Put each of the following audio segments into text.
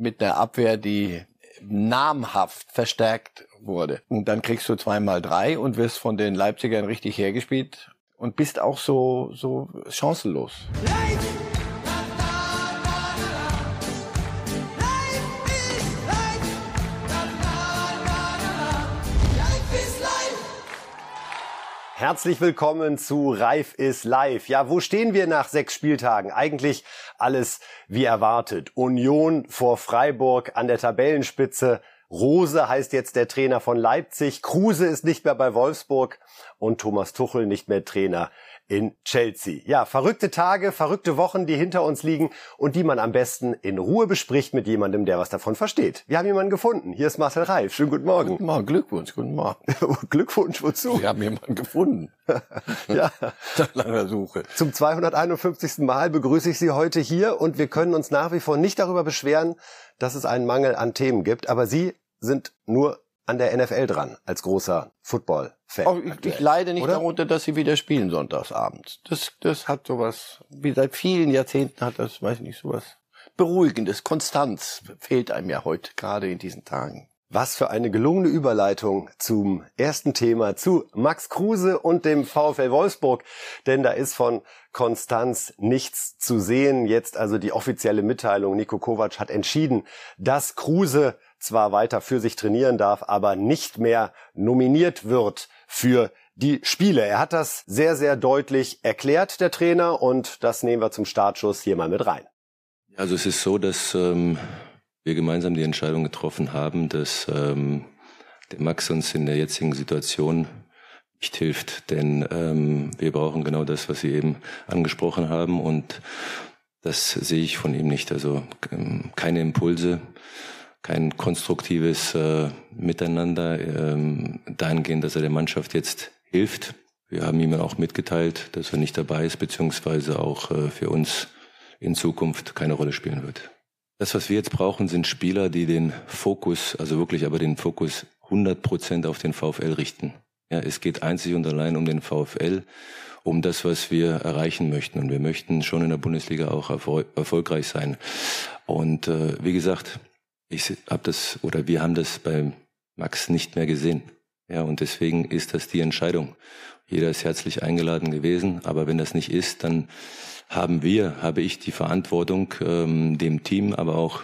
mit einer Abwehr, die namhaft verstärkt wurde. Und dann kriegst du zweimal drei und wirst von den Leipzigern richtig hergespielt und bist auch so, so chancenlos. Herzlich willkommen zu Reif ist live. Ja, wo stehen wir nach sechs Spieltagen? Eigentlich alles wie erwartet. Union vor Freiburg an der Tabellenspitze. Rose heißt jetzt der Trainer von Leipzig. Kruse ist nicht mehr bei Wolfsburg und Thomas Tuchel nicht mehr Trainer in Chelsea. Ja, verrückte Tage, verrückte Wochen, die hinter uns liegen und die man am besten in Ruhe bespricht mit jemandem, der was davon versteht. Wir haben jemanden gefunden. Hier ist Marcel Reif. Schönen guten Morgen. Guten Morgen, Glückwunsch, guten Morgen. Glückwunsch wozu? Wir haben jemanden gefunden. ja, nach langer Suche. Zum 251. Mal begrüße ich Sie heute hier und wir können uns nach wie vor nicht darüber beschweren, dass es einen Mangel an Themen gibt, aber Sie sind nur an der NFL dran als großer Football-Fan. Ich, ich, leide nicht oder? darunter, dass sie wieder spielen sonntagsabends. Das, das hat sowas, wie seit vielen Jahrzehnten hat das, weiß ich nicht, sowas Beruhigendes. Konstanz fehlt einem ja heute, gerade in diesen Tagen. Was für eine gelungene Überleitung zum ersten Thema, zu Max Kruse und dem VfL Wolfsburg. Denn da ist von Konstanz nichts zu sehen. Jetzt also die offizielle Mitteilung. Nico Kovac hat entschieden, dass Kruse zwar weiter für sich trainieren darf, aber nicht mehr nominiert wird für die Spiele. Er hat das sehr, sehr deutlich erklärt, der Trainer, und das nehmen wir zum Startschuss hier mal mit rein. Also es ist so, dass ähm, wir gemeinsam die Entscheidung getroffen haben, dass ähm, der Max uns in der jetzigen Situation nicht hilft, denn ähm, wir brauchen genau das, was Sie eben angesprochen haben und das sehe ich von ihm nicht. Also ähm, keine Impulse, kein konstruktives äh, Miteinander ähm, dahingehend, dass er der Mannschaft jetzt hilft. Wir haben ihm auch mitgeteilt, dass er nicht dabei ist, beziehungsweise auch äh, für uns in Zukunft keine Rolle spielen wird. Das, was wir jetzt brauchen, sind Spieler, die den Fokus, also wirklich aber den Fokus 100 Prozent auf den VfL richten. Ja, es geht einzig und allein um den VfL, um das, was wir erreichen möchten. Und wir möchten schon in der Bundesliga auch erfol erfolgreich sein. Und äh, wie gesagt, ich habe das oder wir haben das bei Max nicht mehr gesehen. Ja, und deswegen ist das die Entscheidung. Jeder ist herzlich eingeladen gewesen, aber wenn das nicht ist, dann haben wir, habe ich die Verantwortung, ähm, dem Team, aber auch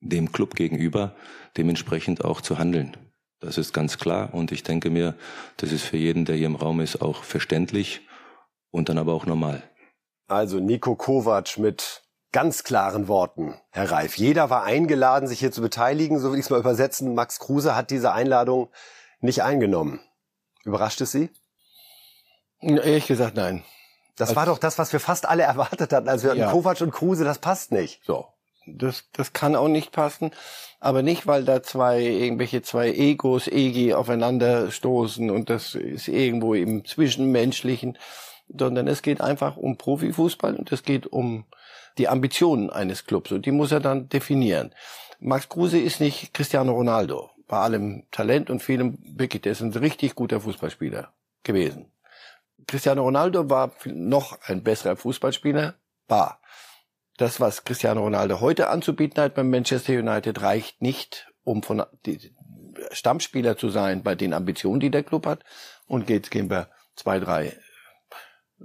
dem Club gegenüber dementsprechend auch zu handeln. Das ist ganz klar und ich denke mir, das ist für jeden, der hier im Raum ist, auch verständlich und dann aber auch normal. Also Nico Kovac mit ganz klaren Worten, Herr Reif. Jeder war eingeladen, sich hier zu beteiligen, so will ich es mal übersetzen. Max Kruse hat diese Einladung nicht eingenommen. Überrascht es Sie? Ehrlich gesagt, nein. Das war doch das, was wir fast alle erwartet hatten. Also wir hatten ja. Kovac und Kruse, das passt nicht. So. Das, das kann auch nicht passen. Aber nicht, weil da zwei, irgendwelche zwei Egos, Egi aufeinander stoßen und das ist irgendwo im Zwischenmenschlichen, sondern es geht einfach um Profifußball und es geht um die Ambitionen eines Clubs und die muss er dann definieren. Max Kruse ist nicht Cristiano Ronaldo. Bei allem Talent und vielem, wirklich, der ist ein richtig guter Fußballspieler gewesen. Cristiano Ronaldo war noch ein besserer Fußballspieler, war. Das, was Cristiano Ronaldo heute anzubieten hat beim Manchester United, reicht nicht, um von Stammspieler zu sein bei den Ambitionen, die der Club hat. Und jetzt gehen wir zwei, drei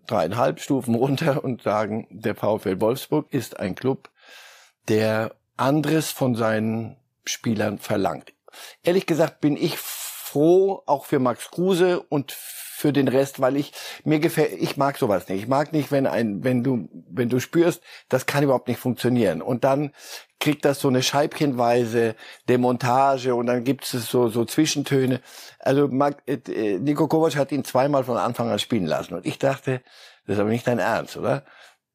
dreieinhalb Stufen runter und sagen, der VfL Wolfsburg ist ein Club, der anderes von seinen Spielern verlangt. Ehrlich gesagt bin ich froh, auch für Max Kruse und für den Rest, weil ich mir gefällt, ich mag sowas nicht. Ich mag nicht, wenn ein, wenn du, wenn du spürst, das kann überhaupt nicht funktionieren. Und dann kriegt das so eine scheibchenweise Demontage und dann gibt es so, so Zwischentöne. Also äh, Niko Kovac hat ihn zweimal von Anfang an spielen lassen und ich dachte, das ist aber nicht dein Ernst, oder?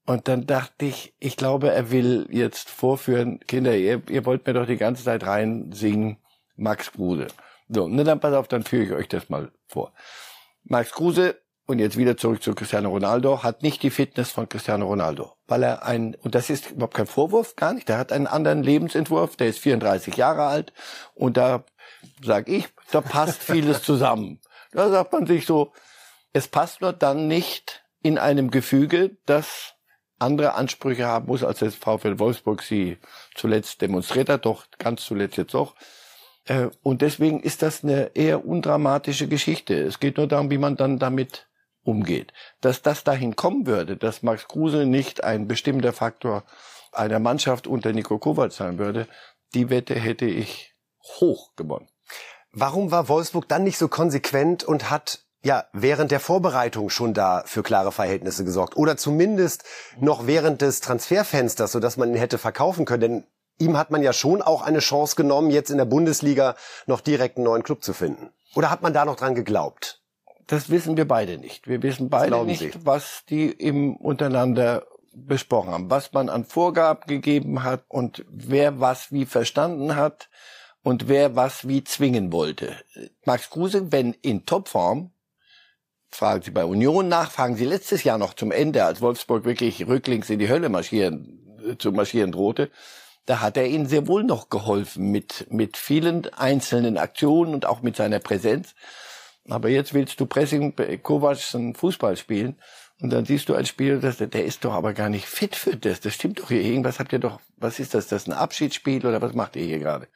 Und dann dachte ich, ich glaube, er will jetzt vorführen, Kinder, ihr, ihr wollt mir doch die ganze Zeit rein singen, Max Kruse. So, ne, dann pass auf, dann führe ich euch das mal vor. Max Kruse, und jetzt wieder zurück zu Cristiano Ronaldo, hat nicht die Fitness von Cristiano Ronaldo. Weil er ein, und das ist überhaupt kein Vorwurf, gar nicht, der hat einen anderen Lebensentwurf, der ist 34 Jahre alt und da sag ich, da passt vieles zusammen. Da sagt man sich so, es passt nur dann nicht in einem Gefüge, das andere Ansprüche haben muss, als das VfL Wolfsburg sie zuletzt demonstriert hat, doch ganz zuletzt jetzt auch. Äh, und deswegen ist das eine eher undramatische Geschichte. Es geht nur darum, wie man dann damit umgeht. Dass das dahin kommen würde, dass Max Kruse nicht ein bestimmter Faktor einer Mannschaft unter Nico Kovac sein würde, die Wette hätte ich hoch gewonnen. Warum war Wolfsburg dann nicht so konsequent und hat ja während der Vorbereitung schon da für klare Verhältnisse gesorgt oder zumindest noch während des Transferfensters, so dass man ihn hätte verkaufen können? Denn ihm hat man ja schon auch eine Chance genommen, jetzt in der Bundesliga noch direkt einen neuen Club zu finden. Oder hat man da noch dran geglaubt? Das wissen wir beide nicht. Wir wissen beide nicht, Sie? was die im untereinander besprochen haben, was man an Vorgaben gegeben hat und wer was wie verstanden hat und wer was wie zwingen wollte. Max Kruse, wenn in Topform, fragen Sie bei Union nach, fragen Sie letztes Jahr noch zum Ende, als Wolfsburg wirklich rücklings in die Hölle marschieren, zu marschieren drohte, da hat er ihnen sehr wohl noch geholfen mit, mit vielen einzelnen Aktionen und auch mit seiner Präsenz. Aber jetzt willst du Pressing Kovac ein Fußball spielen und dann siehst du ein Spieler, das, der ist doch aber gar nicht fit für das. Das stimmt doch hier. Irgendwas habt ihr doch, was ist das? Das ist ein Abschiedsspiel oder was macht ihr hier gerade?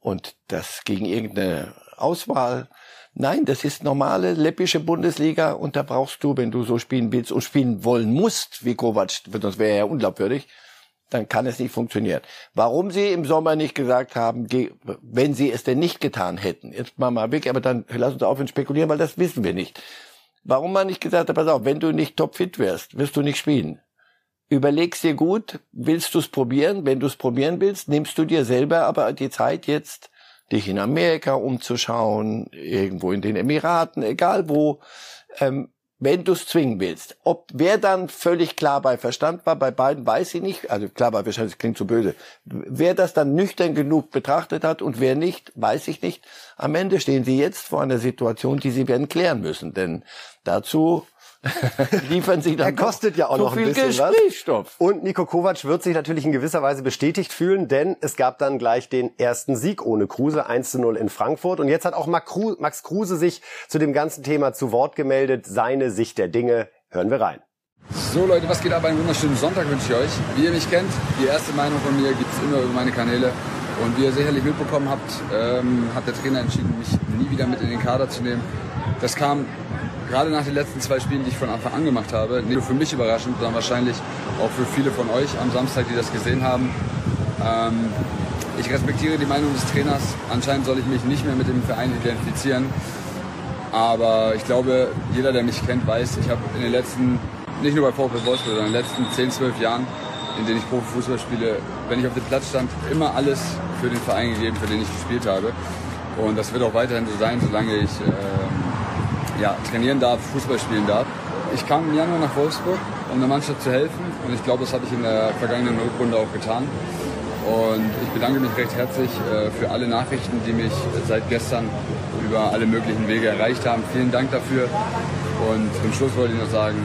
Und das gegen irgendeine Auswahl. Nein, das ist normale läppische Bundesliga und da brauchst du, wenn du so spielen willst und spielen wollen musst, wie Kovac, sonst wäre er ja unglaubwürdig, dann kann es nicht funktionieren. Warum sie im Sommer nicht gesagt haben, wenn sie es denn nicht getan hätten, jetzt mal mal weg, aber dann lass uns aufhören spekulieren, weil das wissen wir nicht. Warum man nicht gesagt hat, pass auf, wenn du nicht topfit wärst, wirst du nicht spielen. Überlegst dir gut, willst du es probieren? Wenn du es probieren willst, nimmst du dir selber aber die Zeit jetzt, dich in Amerika umzuschauen, irgendwo in den Emiraten, egal wo, ähm, wenn du es zwingen willst. Ob wer dann völlig klar bei Verstand war, bei beiden weiß ich nicht, also klar bei Verstand, das klingt so böse. Wer das dann nüchtern genug betrachtet hat und wer nicht, weiß ich nicht. Am Ende stehen sie jetzt vor einer Situation, die sie werden klären müssen, denn dazu liefern sie dann er kostet ja auch noch ein bisschen Gesprächsstoff. Was. Und Nico Kovac wird sich natürlich in gewisser Weise bestätigt fühlen, denn es gab dann gleich den ersten Sieg ohne Kruse, 1 zu 0 in Frankfurt. Und jetzt hat auch Max Kruse sich zu dem ganzen Thema zu Wort gemeldet. Seine Sicht der Dinge hören wir rein. So Leute, was geht ab? Einen wunderschönen Sonntag wünsche ich euch. Wie ihr mich kennt, die erste Meinung von mir gibt es immer über meine Kanäle. Und wie ihr sicherlich mitbekommen habt, ähm, hat der Trainer entschieden, mich nie wieder mit in den Kader zu nehmen. Das kam gerade nach den letzten zwei Spielen, die ich von Anfang an gemacht habe, nicht nur für mich überraschend, sondern wahrscheinlich auch für viele von euch am Samstag, die das gesehen haben. Ähm, ich respektiere die Meinung des Trainers. Anscheinend soll ich mich nicht mehr mit dem Verein identifizieren. Aber ich glaube, jeder, der mich kennt, weiß, ich habe in den letzten, nicht nur bei VfL Wolfsburg, sondern in den letzten 10, 12 Jahren, in denen ich Profifußball spiele, wenn ich auf dem Platz stand, immer alles für den Verein gegeben, für den ich gespielt habe. Und das wird auch weiterhin so sein, solange ich ähm, ja, trainieren darf, Fußball spielen darf. Ich kam im Januar nach Wolfsburg, um der Mannschaft zu helfen und ich glaube, das habe ich in der vergangenen Rückrunde auch getan. Und ich bedanke mich recht herzlich äh, für alle Nachrichten, die mich seit gestern über alle möglichen Wege erreicht haben. Vielen Dank dafür. Und zum Schluss wollte ich noch sagen,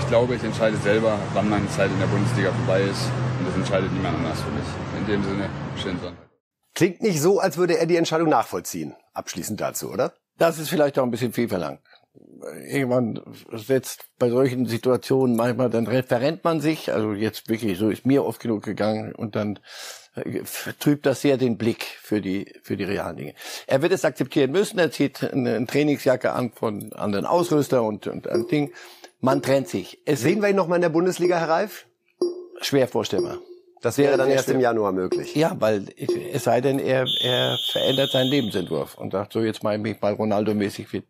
ich glaube, ich entscheide selber, wann meine Zeit in der Bundesliga vorbei ist. Und das entscheidet niemand anders für mich. In dem Sinne, schönen Sonntag. Klingt nicht so, als würde er die Entscheidung nachvollziehen. Abschließend dazu, oder? Das ist vielleicht auch ein bisschen viel verlangt irgendwann setzt bei solchen Situationen manchmal, dann verrennt man sich, also jetzt wirklich, so ist mir oft genug gegangen und dann äh, trübt das sehr den Blick für die, für die realen Dinge. Er wird es akzeptieren müssen, er zieht eine Trainingsjacke an von anderen Ausrüster und, und ein Ding. Man trennt sich. Es Sehen wir ihn noch mal in der Bundesliga, Herr Reif? Schwer vorstellbar. Das wäre dann erst im Januar möglich. Ja, weil es sei denn, er, er verändert seinen Lebensentwurf und sagt so, jetzt mache ich mich mal Ronaldo-mäßig fit.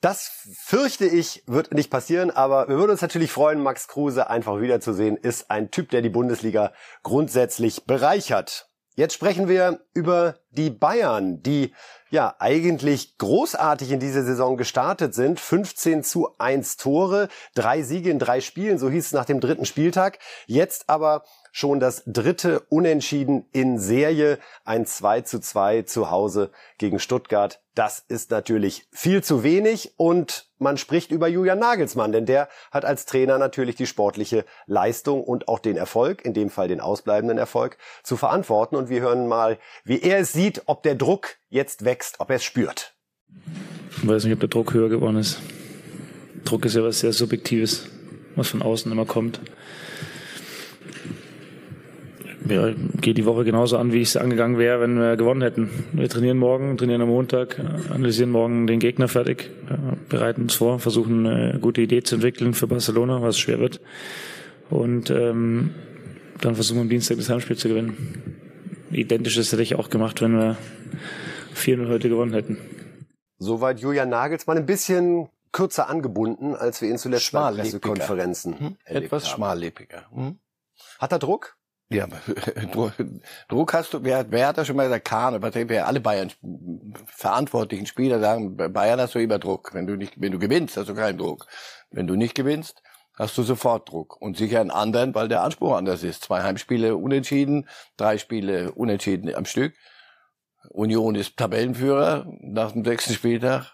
Das fürchte ich, wird nicht passieren, aber wir würden uns natürlich freuen, Max Kruse einfach wiederzusehen. Ist ein Typ, der die Bundesliga grundsätzlich bereichert. Jetzt sprechen wir über die Bayern, die ja eigentlich großartig in diese Saison gestartet sind. 15 zu 1 Tore, drei Siege in drei Spielen, so hieß es nach dem dritten Spieltag. Jetzt aber schon das dritte Unentschieden in Serie. Ein 2 zu 2 zu Hause gegen Stuttgart. Das ist natürlich viel zu wenig und man spricht über Julian Nagelsmann, denn der hat als Trainer natürlich die sportliche Leistung und auch den Erfolg, in dem Fall den ausbleibenden Erfolg, zu verantworten. Und wir hören mal, wie er es sieht, ob der Druck jetzt wächst, ob er es spürt. Ich weiß nicht, ob der Druck höher geworden ist. Druck ist ja was sehr Subjektives. was von außen immer kommt. Ja, geht die Woche genauso an, wie ich es angegangen wäre, wenn wir gewonnen hätten. Wir trainieren morgen, trainieren am Montag, analysieren morgen den Gegner fertig, bereiten uns vor, versuchen eine gute Idee zu entwickeln für Barcelona, was schwer wird. Und ähm, dann versuchen wir am Dienstag das Heimspiel zu gewinnen. Identisches hätte ich auch gemacht, wenn wir 4-0 heute gewonnen hätten. Soweit Julian Nagelsmann ein bisschen kürzer angebunden, als wir ihn zuletzt bei Pressekonferenzen hm? Etwas haben. schmallebiger. Hm? Hat er Druck? Ja, Druck hast du, wer, wer hat das schon mal gesagt, Kahn, aber alle Bayern verantwortlichen Spieler sagen, bei Bayern hast du immer Druck. Wenn du nicht, wenn du gewinnst, hast du keinen Druck. Wenn du nicht gewinnst, hast du sofort Druck. Und sicher einen anderen, weil der Anspruch anders ist. Zwei Heimspiele unentschieden, drei Spiele unentschieden am Stück. Union ist Tabellenführer nach dem sechsten Spieltag.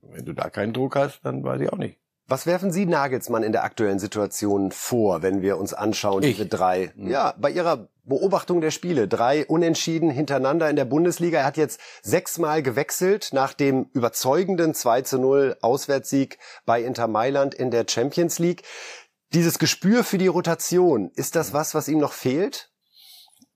Wenn du da keinen Druck hast, dann weiß ich auch nicht. Was werfen Sie Nagelsmann in der aktuellen Situation vor, wenn wir uns anschauen, ich. diese drei, hm. ja, bei Ihrer Beobachtung der Spiele, drei Unentschieden hintereinander in der Bundesliga. Er hat jetzt sechsmal gewechselt nach dem überzeugenden 2 zu 0 Auswärtssieg bei Inter Mailand in der Champions League. Dieses Gespür für die Rotation, ist das was, was ihm noch fehlt?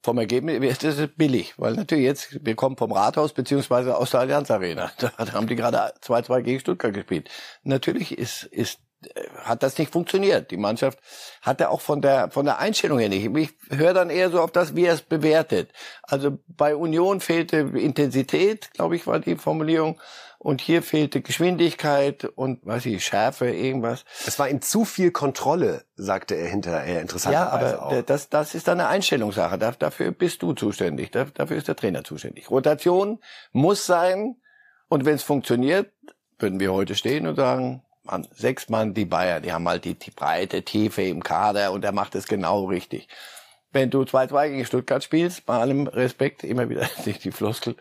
Vom Ergebnis ist es billig, weil natürlich jetzt, wir kommen vom Rathaus beziehungsweise aus der Allianz Arena. Da haben die gerade 2-2 gegen Stuttgart gespielt. Natürlich ist, ist, äh, hat das nicht funktioniert. Die Mannschaft hatte auch von der, von der Einstellung her nicht. Ich höre dann eher so auf das, wie er es bewertet. Also bei Union fehlte Intensität, glaube ich, war die Formulierung und hier fehlte Geschwindigkeit und weiß ich Schärfe irgendwas. Es war ihm zu viel Kontrolle, sagte er hinterher interessanterweise Ja, aber auch. das das ist eine Einstellungssache. Dafür bist du zuständig. Dafür ist der Trainer zuständig. Rotation muss sein und wenn es funktioniert, würden wir heute stehen und sagen, Mann, sechs Mann die Bayern, die haben halt die, die breite Tiefe im Kader und er macht es genau richtig. Wenn du 2-2 gegen Stuttgart spielst, bei allem Respekt, immer wieder die Floskel,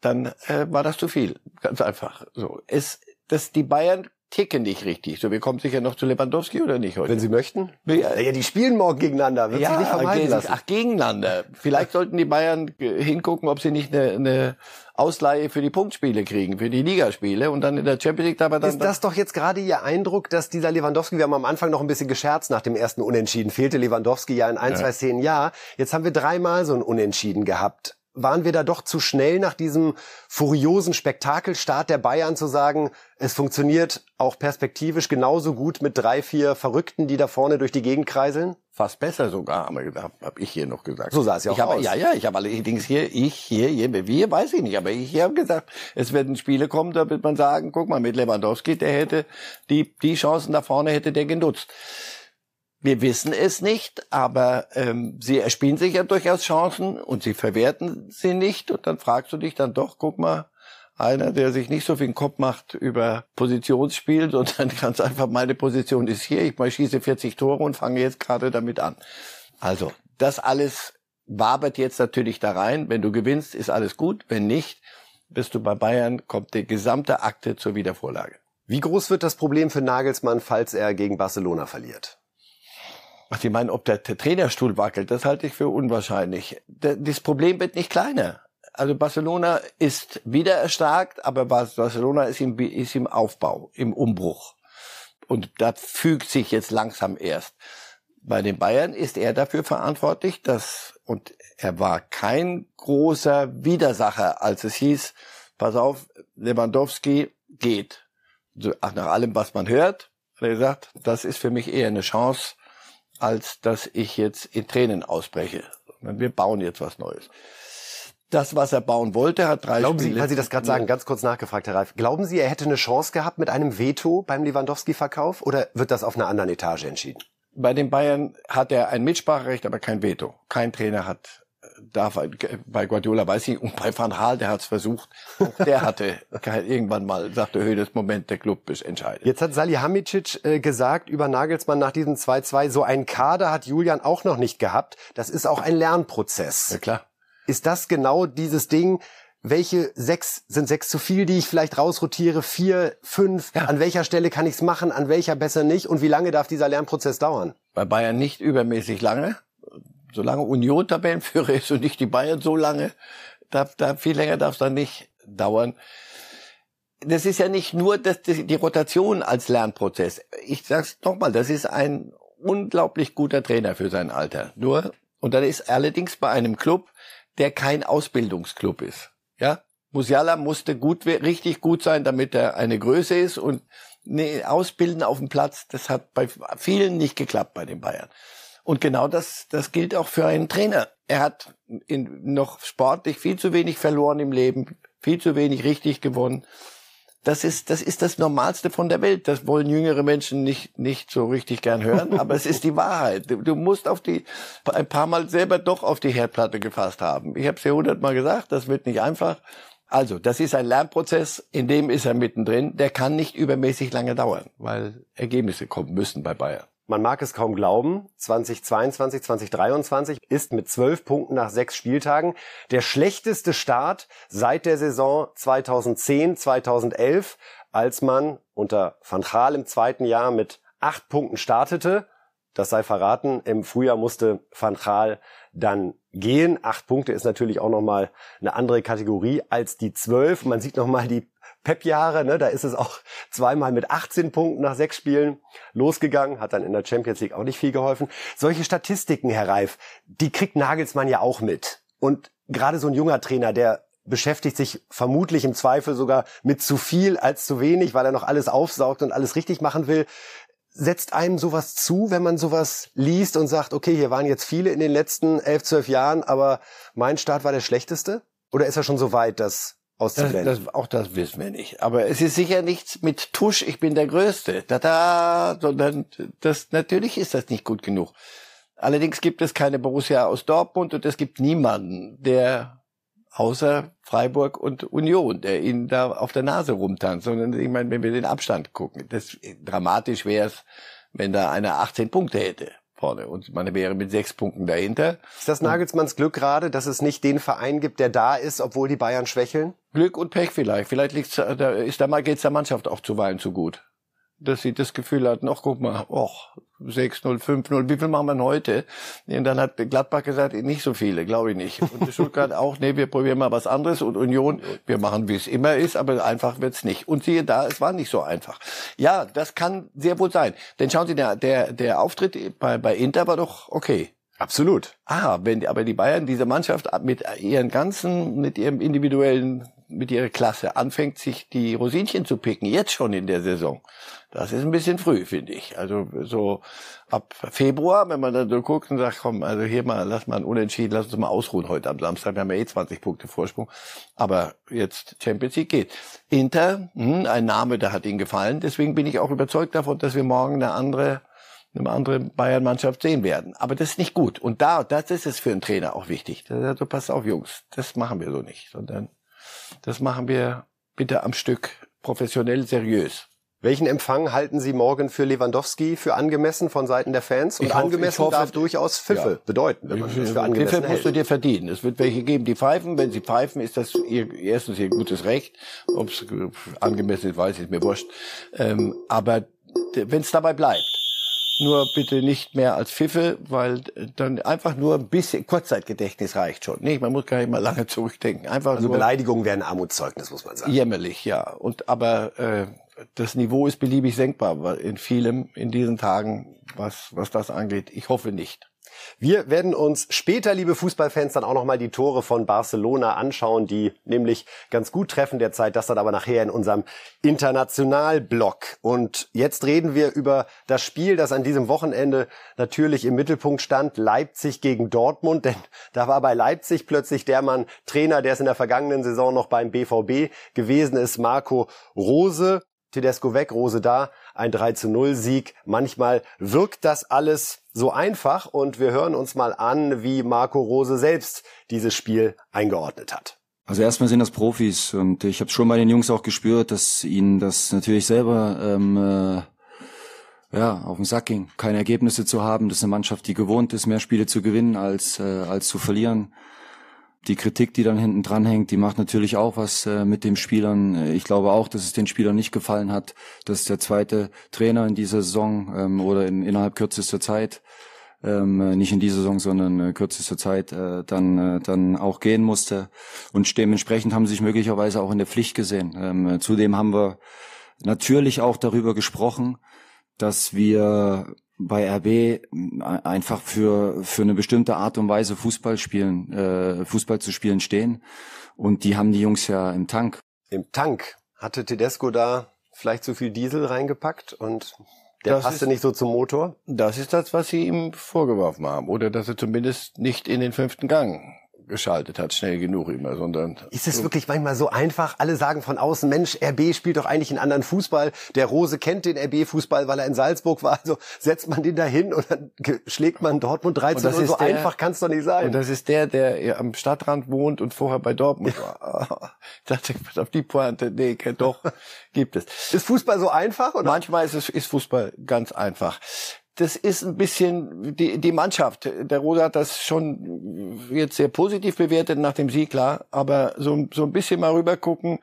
dann äh, war das zu viel. Ganz einfach. So. Es, das, die Bayern ticken nicht richtig. So, wir kommen sicher noch zu Lewandowski oder nicht heute? Wenn Sie möchten. Ja, ja die spielen morgen gegeneinander. Wird ja, sich nicht vermeiden lassen. Ach, gegeneinander. Vielleicht sollten die Bayern hingucken, ob sie nicht eine, eine Ausleihe für die Punktspiele kriegen, für die Ligaspiele und dann in der Champions League aber dann. Ist das doch jetzt gerade Ihr Eindruck, dass dieser Lewandowski, wir haben am Anfang noch ein bisschen gescherzt nach dem ersten Unentschieden, fehlte Lewandowski ja in ein, ja. zwei Szenen, ja. Jetzt haben wir dreimal so ein Unentschieden gehabt waren wir da doch zu schnell nach diesem furiosen Spektakelstart der Bayern zu sagen, es funktioniert auch perspektivisch genauso gut mit drei, vier Verrückten, die da vorne durch die Gegend kreiseln? Fast besser sogar, habe hab ich hier noch gesagt. So sah es ja auch ich aus. Ja, ja, ich habe allerdings hier, ich hier, hier, wir, weiß ich nicht, aber ich hier habe gesagt, es werden Spiele kommen, da wird man sagen, guck mal, mit Lewandowski, der hätte die, die Chancen da vorne hätte der genutzt. Wir wissen es nicht, aber ähm, sie erspielen sich ja durchaus Chancen und sie verwerten sie nicht. Und dann fragst du dich dann doch, guck mal, einer, der sich nicht so viel Kopf macht über Positionsspiel, sondern ganz einfach, meine Position ist hier, ich mal schieße 40 Tore und fange jetzt gerade damit an. Also, das alles wabert jetzt natürlich da rein. Wenn du gewinnst, ist alles gut. Wenn nicht, bist du bei Bayern, kommt die gesamte Akte zur Wiedervorlage. Wie groß wird das Problem für Nagelsmann, falls er gegen Barcelona verliert? Ach, Sie meinen, ob der Trainerstuhl wackelt? Das halte ich für unwahrscheinlich. Das Problem wird nicht kleiner. Also Barcelona ist wieder erstarkt, aber Barcelona ist im, ist im Aufbau, im Umbruch. Und das fügt sich jetzt langsam erst. Bei den Bayern ist er dafür verantwortlich, dass, und er war kein großer Widersacher, als es hieß, pass auf, Lewandowski geht. Ach, nach allem, was man hört, hat er gesagt, das ist für mich eher eine Chance, als dass ich jetzt in Tränen ausbreche. Wir bauen jetzt was Neues. Das, was er bauen wollte, hat drei Glauben Spiele. Sie, weil Sie das gerade sagen, ganz kurz nachgefragt, Herr Reif. Glauben Sie, er hätte eine Chance gehabt mit einem Veto beim Lewandowski-Verkauf oder wird das auf einer anderen Etage entschieden? Bei den Bayern hat er ein Mitspracherecht, aber kein Veto. Kein Trainer hat darf bei Guardiola weiß ich und bei Van Gaal, der hat es versucht, auch der hatte irgendwann mal sagte Höhles Moment der Club ist entscheidend. Jetzt hat Salihamidzic äh, gesagt über Nagelsmann nach diesem 2-2 so ein Kader hat Julian auch noch nicht gehabt. Das ist auch ein Lernprozess. Ja klar. Ist das genau dieses Ding? Welche sechs sind sechs zu viel, die ich vielleicht rausrotiere? Vier, fünf? Ja. An welcher Stelle kann ich es machen? An welcher besser nicht? Und wie lange darf dieser Lernprozess dauern? Bei Bayern nicht übermäßig lange solange Union Tabellenführer ist und nicht die Bayern so lange, darf, darf, viel länger darf es dann nicht dauern. das ist ja nicht nur das, die Rotation als Lernprozess. Ich sag's nochmal, das ist ein unglaublich guter Trainer für sein Alter. Nur, und dann ist allerdings bei einem Club, der kein Ausbildungsclub ist. Ja, Musiala musste gut, richtig gut sein, damit er eine Größe ist und nee, ausbilden auf dem Platz, das hat bei vielen nicht geklappt bei den Bayern. Und genau das, das gilt auch für einen Trainer. Er hat in, noch sportlich viel zu wenig verloren im Leben, viel zu wenig richtig gewonnen. Das ist, das ist das Normalste von der Welt. Das wollen jüngere Menschen nicht, nicht so richtig gern hören, aber es ist die Wahrheit. Du, du, musst auf die, ein paar Mal selber doch auf die Herdplatte gefasst haben. Ich habe es ja hundertmal gesagt, das wird nicht einfach. Also, das ist ein Lernprozess, in dem ist er mittendrin. Der kann nicht übermäßig lange dauern, weil Ergebnisse kommen müssen bei Bayern. Man mag es kaum glauben, 2022, 2023 ist mit zwölf Punkten nach sechs Spieltagen der schlechteste Start seit der Saison 2010, 2011, als man unter Van Gaal im zweiten Jahr mit acht Punkten startete. Das sei verraten, im Frühjahr musste Van Gaal dann gehen. Acht Punkte ist natürlich auch nochmal eine andere Kategorie als die zwölf. Man sieht nochmal die Pep-Jahre, ne, da ist es auch zweimal mit 18 Punkten nach sechs Spielen losgegangen, hat dann in der Champions League auch nicht viel geholfen. Solche Statistiken, Herr Reif, die kriegt Nagelsmann ja auch mit. Und gerade so ein junger Trainer, der beschäftigt sich vermutlich im Zweifel sogar mit zu viel als zu wenig, weil er noch alles aufsaugt und alles richtig machen will. Setzt einem sowas zu, wenn man sowas liest und sagt, okay, hier waren jetzt viele in den letzten elf, zwölf Jahren, aber mein Start war der schlechteste? Oder ist er schon so weit, dass auszublenden. Das, das, auch das wissen wir nicht. Aber es ist sicher nichts mit Tusch, ich bin der Größte, da da, sondern das natürlich ist das nicht gut genug. Allerdings gibt es keine Borussia aus Dortmund und es gibt niemanden, der außer Freiburg und Union, der ihnen da auf der Nase rumtanzt, sondern ich meine, wenn wir den Abstand gucken, das dramatisch wäre es, wenn da einer 18 Punkte hätte vorne und man wäre mit sechs Punkten dahinter. Ist das Nagelsmanns Glück gerade, dass es nicht den Verein gibt, der da ist, obwohl die Bayern schwächeln? Glück und Pech vielleicht. Vielleicht liegt's, da ist da mal geht's der Mannschaft auch zuweilen zu gut dass sie das Gefühl hatten, ach guck mal, och, 6-0, 5-0, wie viel machen wir heute? Und dann hat Gladbach gesagt, nicht so viele, glaube ich nicht. Und Stuttgart auch, nee, wir probieren mal was anderes. Und Union, wir machen, wie es immer ist, aber einfach wird's nicht. Und siehe da, es war nicht so einfach. Ja, das kann sehr wohl sein. Denn schauen Sie, der, der, der Auftritt bei, bei Inter war doch okay. Absolut. Ah, wenn aber die Bayern diese Mannschaft mit ihren ganzen, mit ihrem individuellen, mit ihrer Klasse anfängt, sich die Rosinchen zu picken, jetzt schon in der Saison, das ist ein bisschen früh, finde ich. Also so ab Februar, wenn man dann so guckt und sagt, komm, also hier mal, lass mal ein Unentschieden, lass uns mal ausruhen heute am Samstag. Wir haben ja eh 20 Punkte Vorsprung. Aber jetzt Champions League geht. Inter, hm, ein Name, der hat Ihnen gefallen. Deswegen bin ich auch überzeugt davon, dass wir morgen eine andere eine andere Bayern-Mannschaft sehen werden. Aber das ist nicht gut. Und da, das ist es für einen Trainer auch wichtig. Also pass auf, Jungs, das machen wir so nicht, sondern das machen wir bitte am Stück professionell, seriös. Welchen Empfang halten Sie morgen für Lewandowski für angemessen von Seiten der Fans? Und ich angemessen hoffe, darf durchaus Pfiffe ja. bedeuten, wenn man das für angemessen Pfiffe musst du dir verdienen. Es wird welche geben, die pfeifen. Wenn sie pfeifen, ist das ihr, erstens ihr gutes Recht. Ob es angemessen ist, weiß ich, mir wurscht. Ähm, aber wenn es dabei bleibt, nur bitte nicht mehr als Pfiffe, weil dann einfach nur ein bisschen Kurzzeitgedächtnis reicht schon. Nicht, man muss gar nicht mal lange zurückdenken. Einfach also nur Beleidigungen wären Armutszeugnis, muss man sagen. Jämmerlich, ja. Und aber äh, das Niveau ist beliebig senkbar in vielem in diesen Tagen, was was das angeht. Ich hoffe nicht. Wir werden uns später, liebe Fußballfans, dann auch nochmal die Tore von Barcelona anschauen, die nämlich ganz gut treffen derzeit. Das dann aber nachher in unserem Internationalblock. Und jetzt reden wir über das Spiel, das an diesem Wochenende natürlich im Mittelpunkt stand. Leipzig gegen Dortmund. Denn da war bei Leipzig plötzlich der Mann Trainer, der es in der vergangenen Saison noch beim BVB gewesen ist, Marco Rose. Tedesco weg, Rose da, ein 3 zu 0 Sieg. Manchmal wirkt das alles so einfach und wir hören uns mal an, wie Marco Rose selbst dieses Spiel eingeordnet hat. Also erstmal sind das Profis und ich habe schon bei den Jungs auch gespürt, dass ihnen das natürlich selber ähm, äh, ja auf den Sack ging, keine Ergebnisse zu haben. Das ist eine Mannschaft, die gewohnt ist, mehr Spiele zu gewinnen als äh, als zu verlieren die Kritik, die dann hinten dran hängt, die macht natürlich auch was äh, mit den Spielern. Ich glaube auch, dass es den Spielern nicht gefallen hat, dass der zweite Trainer in dieser Saison ähm, oder in, innerhalb kürzester Zeit ähm, nicht in dieser Saison, sondern äh, kürzester Zeit äh, dann äh, dann auch gehen musste und dementsprechend haben sie sich möglicherweise auch in der Pflicht gesehen. Ähm, zudem haben wir natürlich auch darüber gesprochen, dass wir bei RB einfach für für eine bestimmte Art und Weise Fußball spielen, äh, Fußball zu spielen stehen und die haben die Jungs ja im Tank. Im Tank hatte Tedesco da vielleicht zu viel Diesel reingepackt und der das passte ist, nicht so zum Motor? Das ist das, was sie ihm vorgeworfen haben. Oder dass er zumindest nicht in den fünften Gang geschaltet hat, schnell genug immer, sondern. Ist es wirklich manchmal so einfach? Alle sagen von außen, Mensch, RB spielt doch eigentlich einen anderen Fußball. Der Rose kennt den RB-Fußball, weil er in Salzburg war. Also setzt man den da hin und dann schlägt man Dortmund 13 und, und so der, einfach kann es doch nicht sein. Und das ist der, der am Stadtrand wohnt und vorher bei Dortmund war. ich dachte, auf die Pointe, nee, doch, gibt es. Ist Fußball so einfach? Oder? Manchmal ist es ist Fußball ganz einfach das ist ein bisschen die, die Mannschaft. Der Rosa hat das schon jetzt sehr positiv bewertet nach dem Sieg, klar. Aber so, so ein bisschen mal rüber gucken.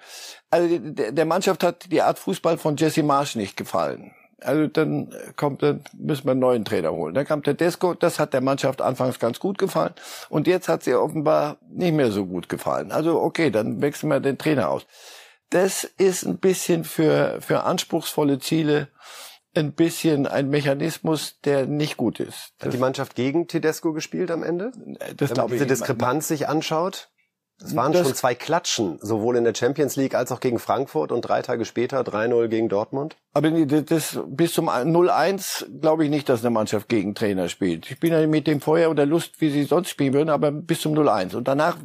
Also der, Mannschaft hat die Art Fußball von Jesse Marsch nicht gefallen. Also dann kommt, dann müssen wir einen neuen Trainer holen. Dann kam der Desco, das hat der Mannschaft anfangs ganz gut gefallen. Und jetzt hat sie offenbar nicht mehr so gut gefallen. Also okay, dann wechseln wir den Trainer aus. Das ist ein bisschen für, für anspruchsvolle Ziele ein bisschen ein Mechanismus, der nicht gut ist. Hat die Mannschaft gegen Tedesco gespielt am Ende? Das Wenn man diese Diskrepanz sich anschaut? Es waren das, schon zwei Klatschen, sowohl in der Champions League als auch gegen Frankfurt und drei Tage später 3-0 gegen Dortmund. Aber das, bis zum 0-1 glaube ich nicht, dass eine Mannschaft gegen Trainer spielt. Ich bin ja mit dem Feuer und der Lust, wie sie sonst spielen würden, aber bis zum 0-1. Und danach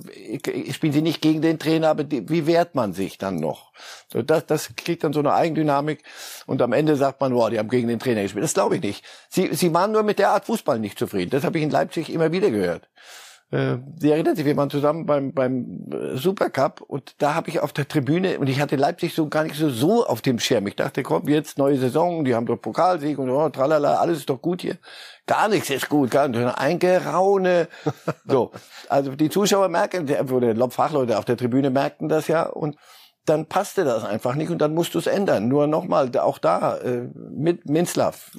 spielen sie nicht gegen den Trainer, aber die, wie wehrt man sich dann noch? So, das, das kriegt dann so eine Eigendynamik und am Ende sagt man, boah, die haben gegen den Trainer gespielt. Das glaube ich nicht. Sie, sie waren nur mit der Art Fußball nicht zufrieden. Das habe ich in Leipzig immer wieder gehört. Äh, Sie erinnern sich, wir waren zusammen beim, beim äh, Supercup und da habe ich auf der Tribüne, und ich hatte Leipzig so gar nicht so, so auf dem Schirm. Ich dachte, komm, jetzt neue Saison, die haben doch Pokalsieg und oh, tralala, alles ist doch gut hier. Gar nichts ist gut, gar nicht. Ein Geraune. so. Also die Zuschauer merken, oder Fachleute auf der Tribüne merkten das ja und dann passte das einfach nicht und dann musst du es ändern. Nur nochmal, auch da, äh, mit Minzlaff,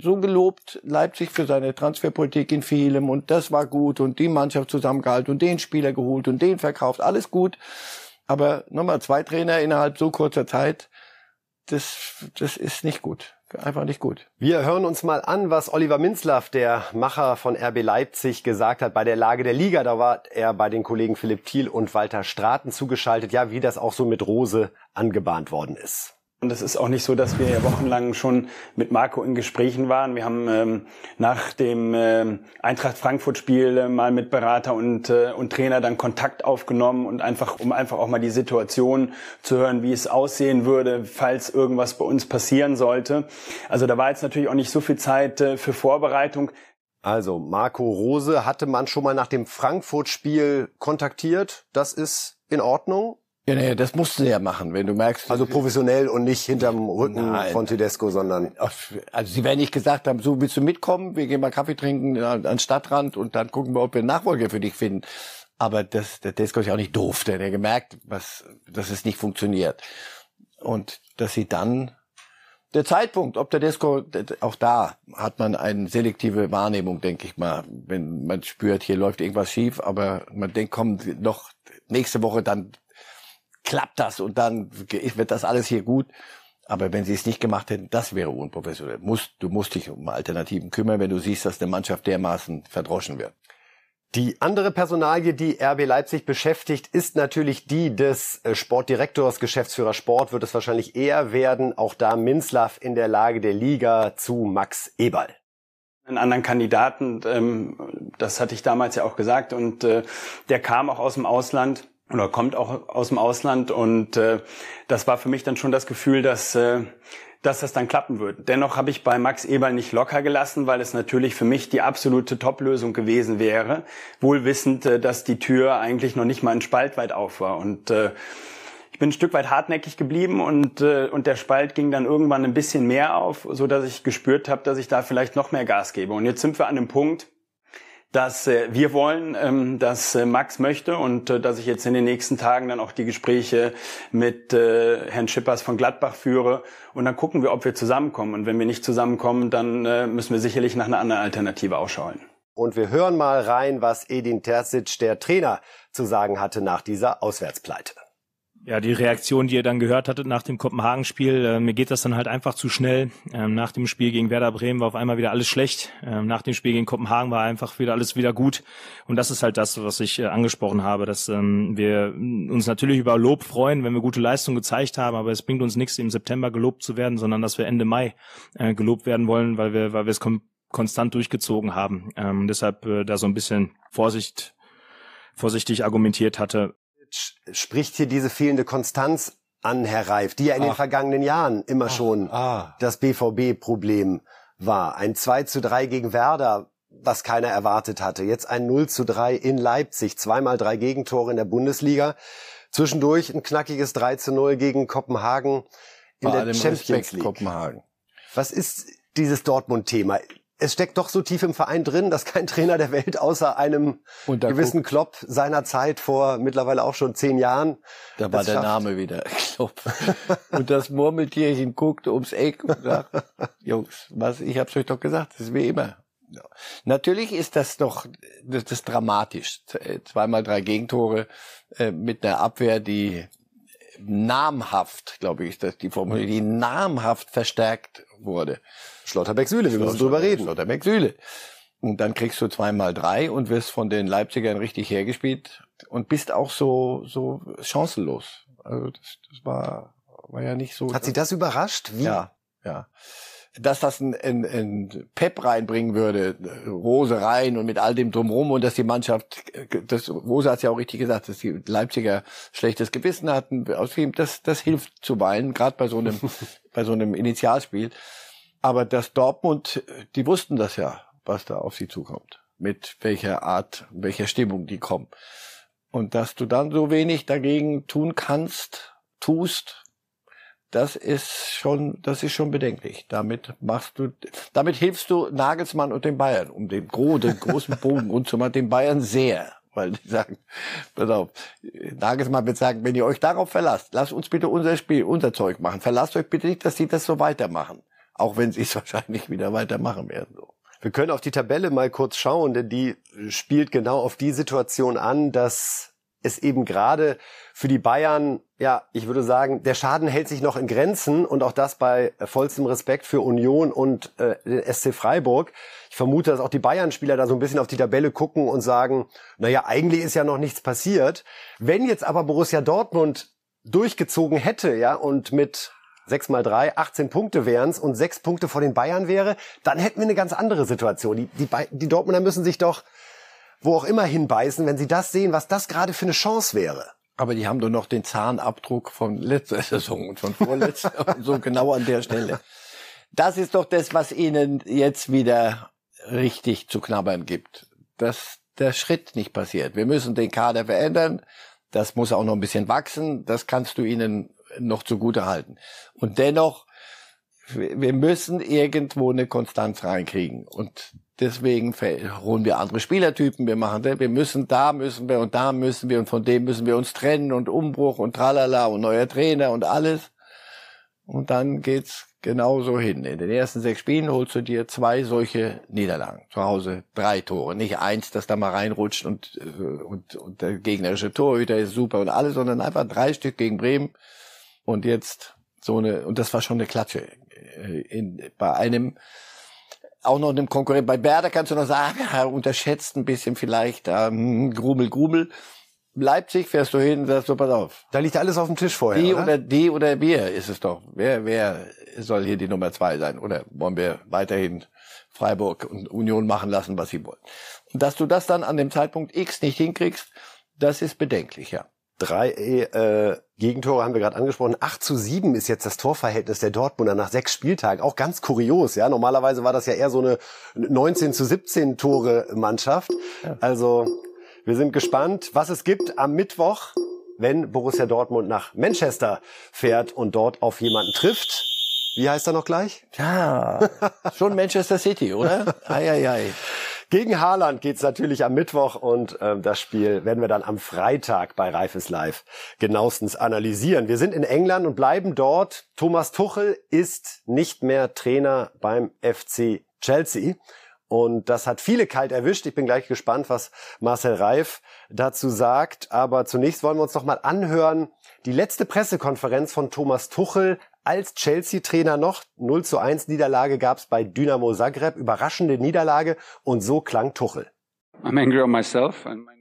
so gelobt Leipzig für seine Transferpolitik in vielem und das war gut und die Mannschaft zusammengehalten und den Spieler geholt und den verkauft, alles gut. Aber nochmal, zwei Trainer innerhalb so kurzer Zeit, das, das ist nicht gut einfach nicht gut. Wir hören uns mal an, was Oliver Minzlaff, der Macher von RB Leipzig, gesagt hat bei der Lage der Liga. Da war er bei den Kollegen Philipp Thiel und Walter Straten zugeschaltet. Ja, wie das auch so mit Rose angebahnt worden ist. Und es ist auch nicht so, dass wir ja wochenlang schon mit Marco in Gesprächen waren. Wir haben ähm, nach dem äh, Eintracht Frankfurt-Spiel äh, mal mit Berater und, äh, und Trainer dann Kontakt aufgenommen und einfach, um einfach auch mal die Situation zu hören, wie es aussehen würde, falls irgendwas bei uns passieren sollte. Also da war jetzt natürlich auch nicht so viel Zeit äh, für Vorbereitung. Also Marco Rose hatte man schon mal nach dem Frankfurt-Spiel kontaktiert. Das ist in Ordnung. Ja, nee, das musst du ja machen, wenn du merkst. Also professionell und nicht hinterm Rücken Nein. von Tedesco, sondern. Also sie werden nicht gesagt haben, so willst du mitkommen, wir gehen mal Kaffee trinken an Stadtrand und dann gucken wir, ob wir einen Nachfolger für dich finden. Aber das, der Tedesco ist ja auch nicht doof, der hat ja gemerkt, was, dass es nicht funktioniert. Und dass sie dann der Zeitpunkt, ob der Desco, auch da hat man eine selektive Wahrnehmung, denke ich mal, wenn man spürt, hier läuft irgendwas schief, aber man denkt, komm, noch nächste Woche dann klappt das und dann wird das alles hier gut. Aber wenn sie es nicht gemacht hätten, das wäre unprofessionell. Musst, du musst dich um Alternativen kümmern, wenn du siehst, dass eine Mannschaft dermaßen verdroschen wird. Die andere Personalie, die RB Leipzig beschäftigt, ist natürlich die des äh, Sportdirektors, Geschäftsführer Sport, wird es wahrscheinlich eher werden. Auch da Minslav in der Lage der Liga zu Max Eberl. Einen anderen Kandidaten, ähm, das hatte ich damals ja auch gesagt, und äh, der kam auch aus dem Ausland oder kommt auch aus dem Ausland und äh, das war für mich dann schon das Gefühl, dass äh, dass das dann klappen wird. Dennoch habe ich bei Max Eberl nicht locker gelassen, weil es natürlich für mich die absolute Top-Lösung gewesen wäre, wohl wissend, äh, dass die Tür eigentlich noch nicht mal ein Spalt weit auf war und äh, ich bin ein Stück weit hartnäckig geblieben und äh, und der Spalt ging dann irgendwann ein bisschen mehr auf, so dass ich gespürt habe, dass ich da vielleicht noch mehr Gas gebe. Und jetzt sind wir an einem Punkt, dass äh, wir wollen, ähm, dass äh, Max möchte und äh, dass ich jetzt in den nächsten Tagen dann auch die Gespräche mit äh, Herrn Schippers von Gladbach führe und dann gucken wir, ob wir zusammenkommen. Und wenn wir nicht zusammenkommen, dann äh, müssen wir sicherlich nach einer anderen Alternative ausschauen. Und wir hören mal rein, was Edin Terzic, der Trainer, zu sagen hatte nach dieser Auswärtspleite. Ja, die Reaktion, die ihr dann gehört hattet nach dem Kopenhagen-Spiel, äh, mir geht das dann halt einfach zu schnell. Ähm, nach dem Spiel gegen Werder Bremen war auf einmal wieder alles schlecht. Ähm, nach dem Spiel gegen Kopenhagen war einfach wieder alles wieder gut. Und das ist halt das, was ich äh, angesprochen habe, dass ähm, wir uns natürlich über Lob freuen, wenn wir gute Leistung gezeigt haben, aber es bringt uns nichts, im September gelobt zu werden, sondern dass wir Ende Mai äh, gelobt werden wollen, weil wir, weil wir es konstant durchgezogen haben. Ähm, deshalb äh, da so ein bisschen Vorsicht vorsichtig argumentiert hatte, spricht hier diese fehlende Konstanz an, Herr Reif, die ja in Ach. den vergangenen Jahren immer Ach. schon ah. das BVB-Problem war. Ein 2 zu 3 gegen Werder, was keiner erwartet hatte. Jetzt ein 0 zu 3 in Leipzig. Zweimal drei Gegentore in der Bundesliga. Zwischendurch ein knackiges 3 zu 0 gegen Kopenhagen in Bei der Champions Respekt, League. Kopenhagen. Was ist dieses Dortmund-Thema? Es steckt doch so tief im Verein drin, dass kein Trainer der Welt außer einem gewissen Klopp seiner Zeit vor mittlerweile auch schon zehn Jahren. Da war der schafft. Name wieder Klopp. und das Murmeltierchen guckt ums Eck und sagt, Jungs, was, ich hab's euch doch gesagt, das ist wie immer. Ja. Natürlich ist das doch das, das dramatisch. Zweimal drei Gegentore äh, mit einer Abwehr, die namhaft, glaube ich, dass die Formel, die namhaft verstärkt wurde. Schlotterbeck-Süle, wir müssen drüber reden. Schlotterbeck-Süle. Und dann kriegst du zweimal drei und wirst von den Leipzigern richtig hergespielt und bist auch so, so chancenlos. Also das, das war, war ja nicht so. Hat Sie das überrascht? Wie? Ja, ja. Dass das ein, ein, ein Pep reinbringen würde, Rose rein und mit all dem drumherum und dass die Mannschaft, das Rose hat ja auch richtig gesagt, dass die Leipziger schlechtes Gewissen hatten, das, das hilft zuweilen, gerade bei so einem, bei so einem Initialspiel. Aber das Dortmund, die wussten das ja, was da auf sie zukommt. Mit welcher Art, welcher Stimmung die kommen. Und dass du dann so wenig dagegen tun kannst, tust, das ist schon, das ist schon bedenklich. Damit machst du, damit hilfst du Nagelsmann und den Bayern, um den, gro den großen Bogen und zu machen, den Bayern sehr. Weil die sagen, pass auf, Nagelsmann wird sagen, wenn ihr euch darauf verlasst, lasst uns bitte unser Spiel, unser Zeug machen. Verlasst euch bitte nicht, dass sie das so weitermachen. Auch wenn sie es wahrscheinlich wieder weitermachen werden. So. Wir können auf die Tabelle mal kurz schauen, denn die spielt genau auf die Situation an, dass es eben gerade für die Bayern, ja, ich würde sagen, der Schaden hält sich noch in Grenzen und auch das bei vollstem Respekt für Union und äh, den SC Freiburg. Ich vermute, dass auch die Bayern-Spieler da so ein bisschen auf die Tabelle gucken und sagen, naja, eigentlich ist ja noch nichts passiert. Wenn jetzt aber Borussia Dortmund durchgezogen hätte, ja, und mit 6 mal 3, 18 Punkte wären's und 6 Punkte vor den Bayern wäre, dann hätten wir eine ganz andere Situation. Die, die, die Dortmunder müssen sich doch wo auch immer hinbeißen, wenn sie das sehen, was das gerade für eine Chance wäre. Aber die haben doch noch den Zahnabdruck von letzter Saison und von vorletzter und so genau an der Stelle. Das ist doch das, was ihnen jetzt wieder richtig zu knabbern gibt. Dass der Schritt nicht passiert. Wir müssen den Kader verändern. Das muss auch noch ein bisschen wachsen. Das kannst du ihnen noch zugute halten. Und dennoch, wir müssen irgendwo eine Konstanz reinkriegen. Und deswegen holen wir andere Spielertypen, wir machen wir müssen, da müssen wir und da müssen wir und von dem müssen wir uns trennen und Umbruch und tralala und neuer Trainer und alles. Und dann geht's genauso hin. In den ersten sechs Spielen holst du dir zwei solche Niederlagen. Zu Hause drei Tore. Nicht eins, das da mal reinrutscht und, äh, und, und der gegnerische Torhüter ist super und alles, sondern einfach drei Stück gegen Bremen und jetzt so eine, und das war schon eine Klatsche. Äh, in, bei einem, auch noch einem Konkurrent, bei Werder kannst du noch sagen, ja, unterschätzt ein bisschen vielleicht, ähm, Grumel, Grumel. Leipzig fährst du hin, sagst du, pass auf. Da liegt alles auf dem Tisch vorher, Die oder, oder D oder B ist es doch. Wer, wer soll hier die Nummer zwei sein? Oder wollen wir weiterhin Freiburg und Union machen lassen, was sie wollen? Und dass du das dann an dem Zeitpunkt X nicht hinkriegst, das ist bedenklich, ja. Drei äh, Gegentore haben wir gerade angesprochen. 8 zu 7 ist jetzt das Torverhältnis der Dortmunder nach sechs Spieltagen. Auch ganz kurios, ja. Normalerweise war das ja eher so eine 19 zu 17 Tore Mannschaft. Also wir sind gespannt, was es gibt am Mittwoch, wenn Borussia Dortmund nach Manchester fährt und dort auf jemanden trifft. Wie heißt er noch gleich? Ja, schon Manchester City, oder? Ei, ei, ei. Gegen Haaland geht's natürlich am Mittwoch und äh, das Spiel werden wir dann am Freitag bei Reifes Live genauestens analysieren. Wir sind in England und bleiben dort. Thomas Tuchel ist nicht mehr Trainer beim FC Chelsea. Und das hat viele kalt erwischt. Ich bin gleich gespannt, was Marcel Reif dazu sagt. Aber zunächst wollen wir uns noch mal anhören. Die letzte Pressekonferenz von Thomas Tuchel als Chelsea-Trainer noch. 0 zu 1 Niederlage gab es bei Dynamo Zagreb. Überraschende Niederlage. Und so klang Tuchel.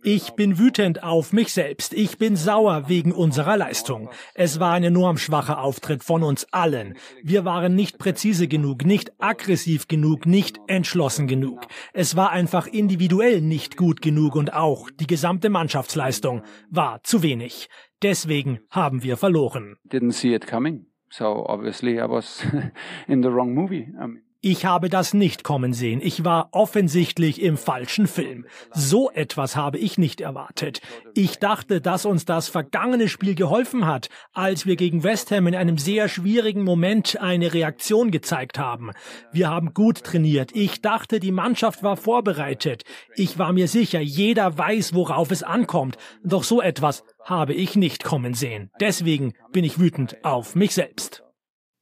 Ich bin wütend auf mich selbst. Ich bin sauer wegen unserer Leistung. Es war ein enorm schwacher Auftritt von uns allen. Wir waren nicht präzise genug, nicht aggressiv genug, nicht entschlossen genug. Es war einfach individuell nicht gut genug und auch die gesamte Mannschaftsleistung war zu wenig. Deswegen haben wir verloren. Didn't see it coming. So obviously I was in the wrong movie. I mean ich habe das nicht kommen sehen. Ich war offensichtlich im falschen Film. So etwas habe ich nicht erwartet. Ich dachte, dass uns das vergangene Spiel geholfen hat, als wir gegen West Ham in einem sehr schwierigen Moment eine Reaktion gezeigt haben. Wir haben gut trainiert. Ich dachte, die Mannschaft war vorbereitet. Ich war mir sicher, jeder weiß, worauf es ankommt. Doch so etwas habe ich nicht kommen sehen. Deswegen bin ich wütend auf mich selbst.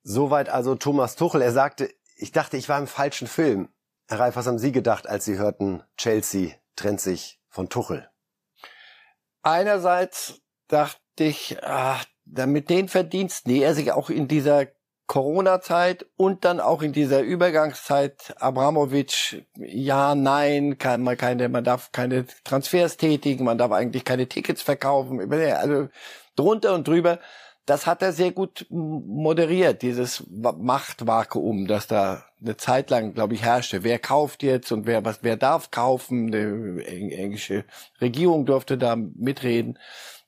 Soweit also Thomas Tuchel. Er sagte, ich dachte, ich war im falschen Film. Herr Reif, was haben Sie gedacht, als Sie hörten, Chelsea trennt sich von Tuchel? Einerseits dachte ich, ach, mit den Verdiensten, die er sich auch in dieser Corona-Zeit und dann auch in dieser Übergangszeit Abramowitsch, ja, nein, kann man keine, man darf keine Transfers tätigen, man darf eigentlich keine Tickets verkaufen, also drunter und drüber das hat er sehr gut moderiert, dieses Machtvakuum, das da eine Zeit lang, glaube ich, herrschte. Wer kauft jetzt und wer was, wer darf kaufen? Die englische Regierung durfte da mitreden.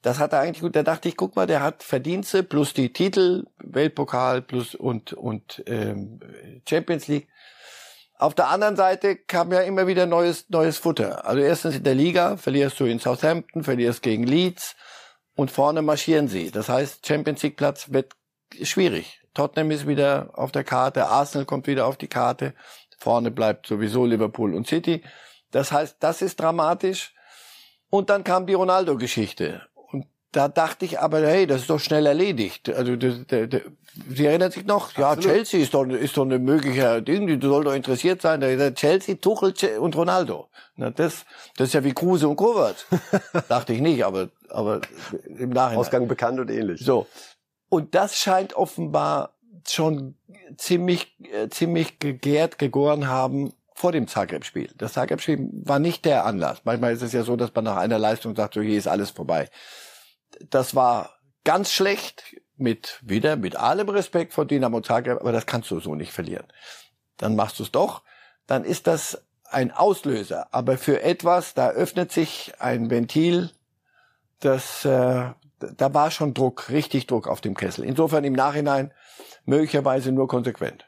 Das hat er eigentlich gut. Da dachte ich, guck mal, der hat Verdienste plus die Titel, Weltpokal plus und und ähm, Champions League. Auf der anderen Seite kam ja immer wieder neues neues Futter. Also erstens in der Liga verlierst du in Southampton, verlierst gegen Leeds und vorne marschieren sie. Das heißt, Champions League Platz wird schwierig. Tottenham ist wieder auf der Karte, Arsenal kommt wieder auf die Karte, vorne bleibt sowieso Liverpool und City. Das heißt, das ist dramatisch. Und dann kam die Ronaldo-Geschichte. Und da dachte ich aber, hey, das ist doch schnell erledigt. Also, das, das, das, Sie erinnern sich noch? Absolut. Ja, Chelsea ist doch, ist doch eine mögliche Ding, du soll doch interessiert sein. Chelsea, Tuchel und Ronaldo. Na, das, das ist ja wie Kruse und Kovac. dachte ich nicht, aber aber im Nachhinein. Ausgang bekannt und ähnlich. So. Und das scheint offenbar schon ziemlich, äh, ziemlich gegärt, gegoren haben vor dem Zagreb-Spiel. Das Zagreb-Spiel war nicht der Anlass. Manchmal ist es ja so, dass man nach einer Leistung sagt, so hier ist alles vorbei. Das war ganz schlecht mit, wieder mit allem Respekt vor Dynamo Zagreb, aber das kannst du so nicht verlieren. Dann machst du es doch. Dann ist das ein Auslöser. Aber für etwas, da öffnet sich ein Ventil, das, äh, da war schon Druck, richtig Druck auf dem Kessel. Insofern im Nachhinein möglicherweise nur konsequent.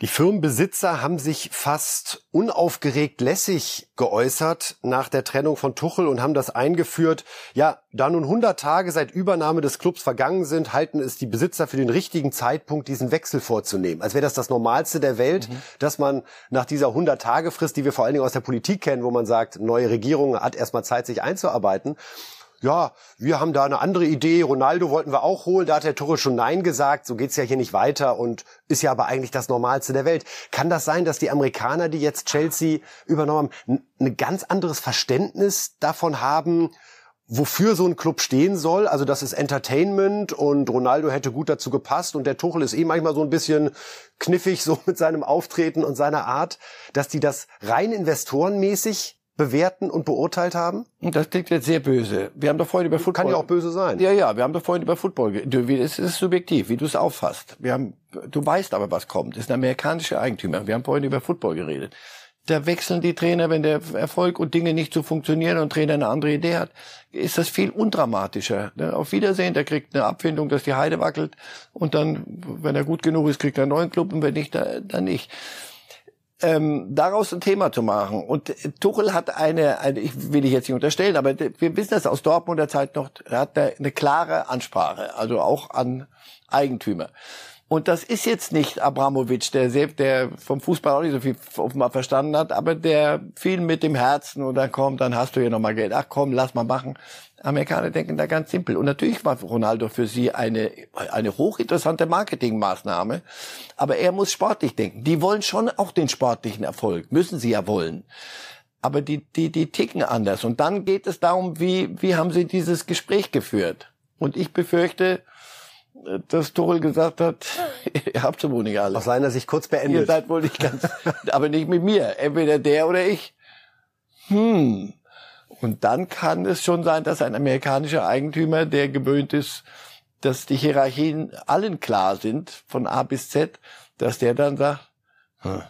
Die Firmenbesitzer haben sich fast unaufgeregt lässig geäußert nach der Trennung von Tuchel und haben das eingeführt. Ja, da nun 100 Tage seit Übernahme des Clubs vergangen sind, halten es die Besitzer für den richtigen Zeitpunkt, diesen Wechsel vorzunehmen. Als wäre das das Normalste der Welt, mhm. dass man nach dieser 100-Tage-Frist, die wir vor allen Dingen aus der Politik kennen, wo man sagt, neue Regierung hat erstmal Zeit, sich einzuarbeiten, ja, wir haben da eine andere Idee, Ronaldo wollten wir auch holen, da hat der Torre schon Nein gesagt, so geht's ja hier nicht weiter und ist ja aber eigentlich das Normalste der Welt. Kann das sein, dass die Amerikaner, die jetzt Chelsea übernommen haben, ein ganz anderes Verständnis davon haben, wofür so ein Club stehen soll. Also das ist Entertainment und Ronaldo hätte gut dazu gepasst und der Tuchel ist eh manchmal so ein bisschen kniffig so mit seinem Auftreten und seiner Art, dass die das rein investorenmäßig bewerten und beurteilt haben? Das klingt jetzt sehr böse. Wir haben doch vorhin über Football. Kann ja auch böse sein. Ja, ja, wir haben doch vorhin über Football. Es ist subjektiv, wie du es auffasst. Wir haben, du weißt aber, was kommt. Das ist ein amerikanischer Eigentümer. Wir haben vorhin über Football geredet. Da wechseln die Trainer, wenn der Erfolg und Dinge nicht so funktionieren und Trainer eine andere Idee hat, ist das viel undramatischer. Ne? Auf Wiedersehen, der kriegt eine Abfindung, dass die Heide wackelt und dann, wenn er gut genug ist, kriegt er einen neuen Club und wenn nicht, dann nicht ähm, daraus ein Thema zu machen. Und Tuchel hat eine, eine, ich will ich jetzt nicht unterstellen, aber wir wissen das aus Dortmunder Zeit noch, er hat eine, eine klare Ansprache, also auch an Eigentümer. Und das ist jetzt nicht Abramowitsch, der, der vom Fußball auch nicht so viel offenbar verstanden hat, aber der viel mit dem Herzen und dann kommt, dann hast du hier nochmal Geld. Ach komm, lass mal machen. Amerikaner denken da ganz simpel. Und natürlich war Ronaldo für sie eine, eine hochinteressante Marketingmaßnahme. Aber er muss sportlich denken. Die wollen schon auch den sportlichen Erfolg. Müssen sie ja wollen. Aber die, die, die ticken anders. Und dann geht es darum, wie, wie haben sie dieses Gespräch geführt? Und ich befürchte, dass Tuchel gesagt hat, ihr habt so wohl nicht alle. Aus seiner Sicht kurz beendet. Ihr seid wohl nicht ganz, aber nicht mit mir. Entweder der oder ich. Hm. Und dann kann es schon sein, dass ein amerikanischer Eigentümer, der gewöhnt ist, dass die Hierarchien allen klar sind, von A bis Z, dass der dann sagt, hm,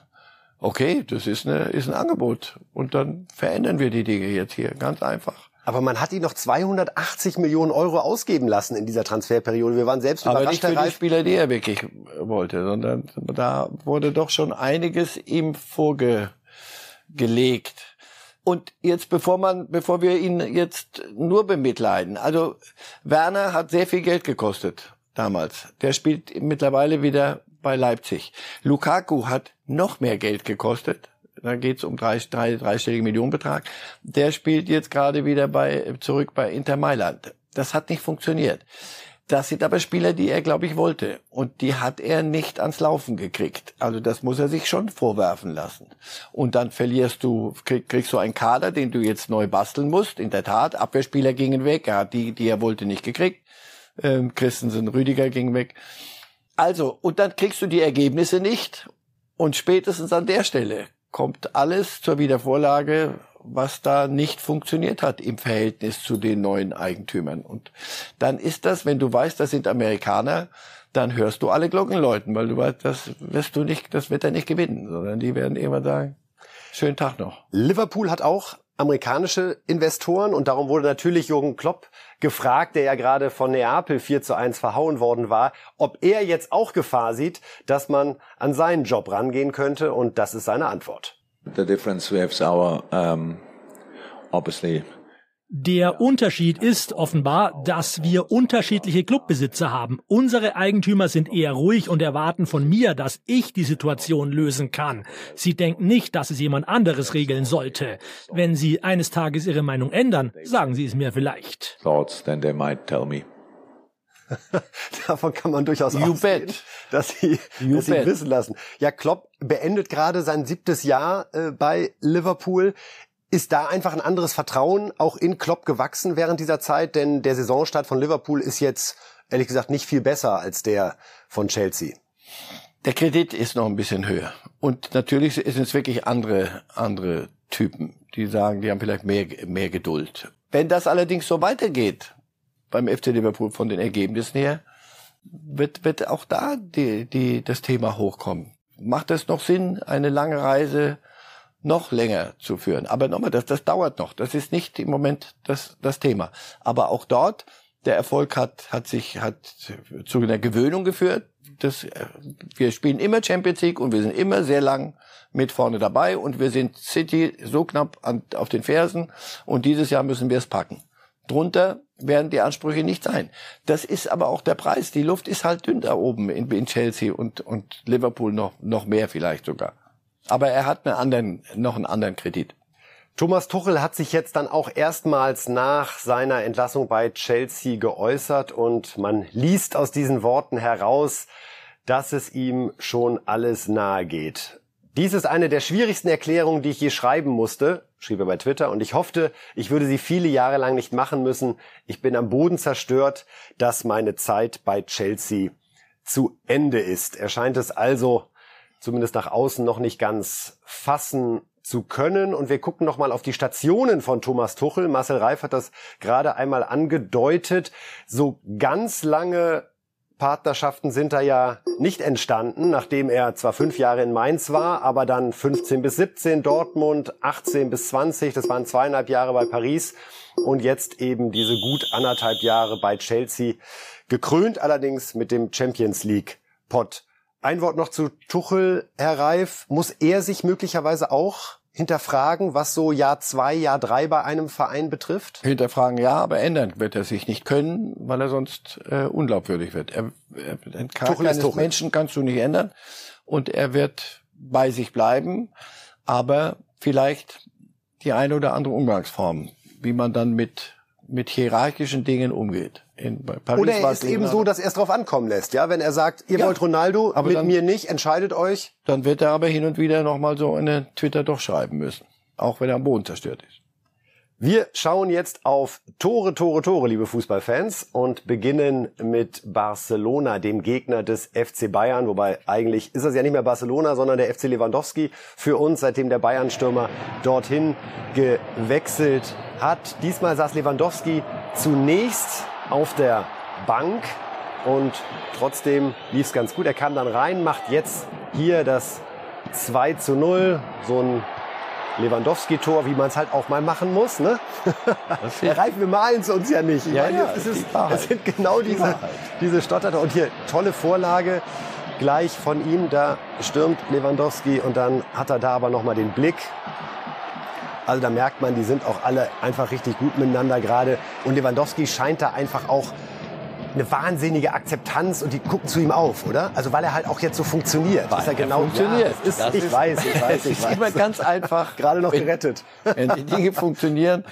okay, das ist, eine, ist ein Angebot. Und dann verändern wir die Dinge jetzt hier, ganz einfach. Aber man hat ihn noch 280 Millionen Euro ausgeben lassen in dieser Transferperiode. Wir waren selbst Aber nicht für die Spieler, die er wirklich wollte, sondern da wurde doch schon einiges ihm vorgelegt. Und jetzt, bevor man, bevor wir ihn jetzt nur bemitleiden, also Werner hat sehr viel Geld gekostet damals. Der spielt mittlerweile wieder bei Leipzig. Lukaku hat noch mehr Geld gekostet. Da geht's um drei, drei, dreistellige Millionenbetrag. Der spielt jetzt gerade wieder bei, zurück bei Inter Mailand. Das hat nicht funktioniert. Das sind aber Spieler, die er, glaube ich, wollte. Und die hat er nicht ans Laufen gekriegt. Also das muss er sich schon vorwerfen lassen. Und dann verlierst du, krieg, kriegst du einen Kader, den du jetzt neu basteln musst. In der Tat, Abwehrspieler gingen weg. Er hat die, die er wollte, nicht gekriegt. Ähm, Christensen, Rüdiger ging weg. Also, und dann kriegst du die Ergebnisse nicht. Und spätestens an der Stelle kommt alles zur Wiedervorlage was da nicht funktioniert hat im Verhältnis zu den neuen Eigentümern. Und dann ist das, wenn du weißt, das sind Amerikaner, dann hörst du alle Glocken läuten, weil du weißt, das wirst du nicht, das wird er nicht gewinnen, sondern die werden irgendwann sagen, schönen Tag noch. Liverpool hat auch amerikanische Investoren und darum wurde natürlich Jürgen Klopp gefragt, der ja gerade von Neapel 4 zu 1 verhauen worden war, ob er jetzt auch Gefahr sieht, dass man an seinen Job rangehen könnte und das ist seine Antwort. The difference with our, um, obviously der Unterschied ist offenbar, dass wir unterschiedliche Clubbesitzer haben. Unsere Eigentümer sind eher ruhig und erwarten von mir, dass ich die Situation lösen kann. Sie denken nicht, dass es jemand anderes regeln sollte. Wenn Sie eines Tages Ihre Meinung ändern, sagen Sie es mir vielleicht. Thoughts, then they might tell me. Davon kann man durchaus you ausgehen, bet. dass sie, you dass sie wissen lassen. Ja, Klopp beendet gerade sein siebtes Jahr äh, bei Liverpool. Ist da einfach ein anderes Vertrauen auch in Klopp gewachsen während dieser Zeit? Denn der Saisonstart von Liverpool ist jetzt ehrlich gesagt nicht viel besser als der von Chelsea. Der Kredit ist noch ein bisschen höher. Und natürlich sind es wirklich andere, andere Typen, die sagen, die haben vielleicht mehr, mehr Geduld. Wenn das allerdings so weitergeht, beim FC Liverpool von den Ergebnissen her, wird, wird auch da die, die, das Thema hochkommen. Macht es noch Sinn, eine lange Reise noch länger zu führen? Aber nochmal, das, das dauert noch. Das ist nicht im Moment das, das Thema. Aber auch dort, der Erfolg hat, hat sich, hat zu einer Gewöhnung geführt. Das, wir spielen immer Champions League und wir sind immer sehr lang mit vorne dabei und wir sind City so knapp an, auf den Fersen und dieses Jahr müssen wir es packen. Drunter werden die Ansprüche nicht sein. Das ist aber auch der Preis. Die Luft ist halt dünn da oben in, in Chelsea und, und Liverpool noch, noch mehr vielleicht sogar. Aber er hat einen anderen, noch einen anderen Kredit. Thomas Tuchel hat sich jetzt dann auch erstmals nach seiner Entlassung bei Chelsea geäußert und man liest aus diesen Worten heraus, dass es ihm schon alles nahe geht. Dies ist eine der schwierigsten Erklärungen, die ich je schreiben musste, schrieb er bei Twitter, und ich hoffte, ich würde sie viele Jahre lang nicht machen müssen. Ich bin am Boden zerstört, dass meine Zeit bei Chelsea zu Ende ist. Er scheint es also zumindest nach außen noch nicht ganz fassen zu können. Und wir gucken nochmal auf die Stationen von Thomas Tuchel. Marcel Reif hat das gerade einmal angedeutet. So ganz lange Partnerschaften sind da ja nicht entstanden, nachdem er zwar fünf Jahre in Mainz war, aber dann 15 bis 17 Dortmund, 18 bis 20, das waren zweieinhalb Jahre bei Paris und jetzt eben diese gut anderthalb Jahre bei Chelsea, gekrönt allerdings mit dem Champions League Pot. Ein Wort noch zu Tuchel, Herr Reif. Muss er sich möglicherweise auch hinterfragen, was so Jahr zwei, Jahr drei bei einem Verein betrifft? Hinterfragen ja, aber ändern wird er sich nicht können, weil er sonst äh, unglaubwürdig wird. Er, er, den Charakter eines Menschen kannst du nicht ändern und er wird bei sich bleiben, aber vielleicht die eine oder andere Umgangsform, wie man dann mit mit hierarchischen Dingen umgeht. In, Oder er ist eben so, dass er es drauf ankommen lässt, ja. Wenn er sagt, ihr ja, wollt Ronaldo, aber mit dann, mir nicht, entscheidet euch. Dann wird er aber hin und wieder nochmal so eine Twitter doch schreiben müssen. Auch wenn er am Boden zerstört ist. Wir schauen jetzt auf Tore, Tore, Tore, liebe Fußballfans, und beginnen mit Barcelona, dem Gegner des FC Bayern. Wobei eigentlich ist es ja nicht mehr Barcelona, sondern der FC Lewandowski für uns, seitdem der Bayern-Stürmer dorthin gewechselt hat. Diesmal saß Lewandowski zunächst auf der Bank und trotzdem lief es ganz gut. Er kam dann rein, macht jetzt hier das 2 zu 0, so ein Lewandowski-Tor, wie man es halt auch mal machen muss. Ne? Erreichen wir malen es uns ja nicht. Ja, meine, ja, es, ist, es sind genau die diese, diese Stotterter. Und hier tolle Vorlage gleich von ihm. Da stürmt Lewandowski und dann hat er da aber nochmal den Blick. Also da merkt man, die sind auch alle einfach richtig gut miteinander gerade. Und Lewandowski scheint da einfach auch eine wahnsinnige Akzeptanz und die gucken zu ihm auf, oder? Also weil er halt auch jetzt so funktioniert. Weil ist er genau funktioniert. Ja, ist, ich ist, weiß, ich weiß, ich weiß. immer ganz einfach. Gerade noch wenn, gerettet. Wenn die Dinge funktionieren.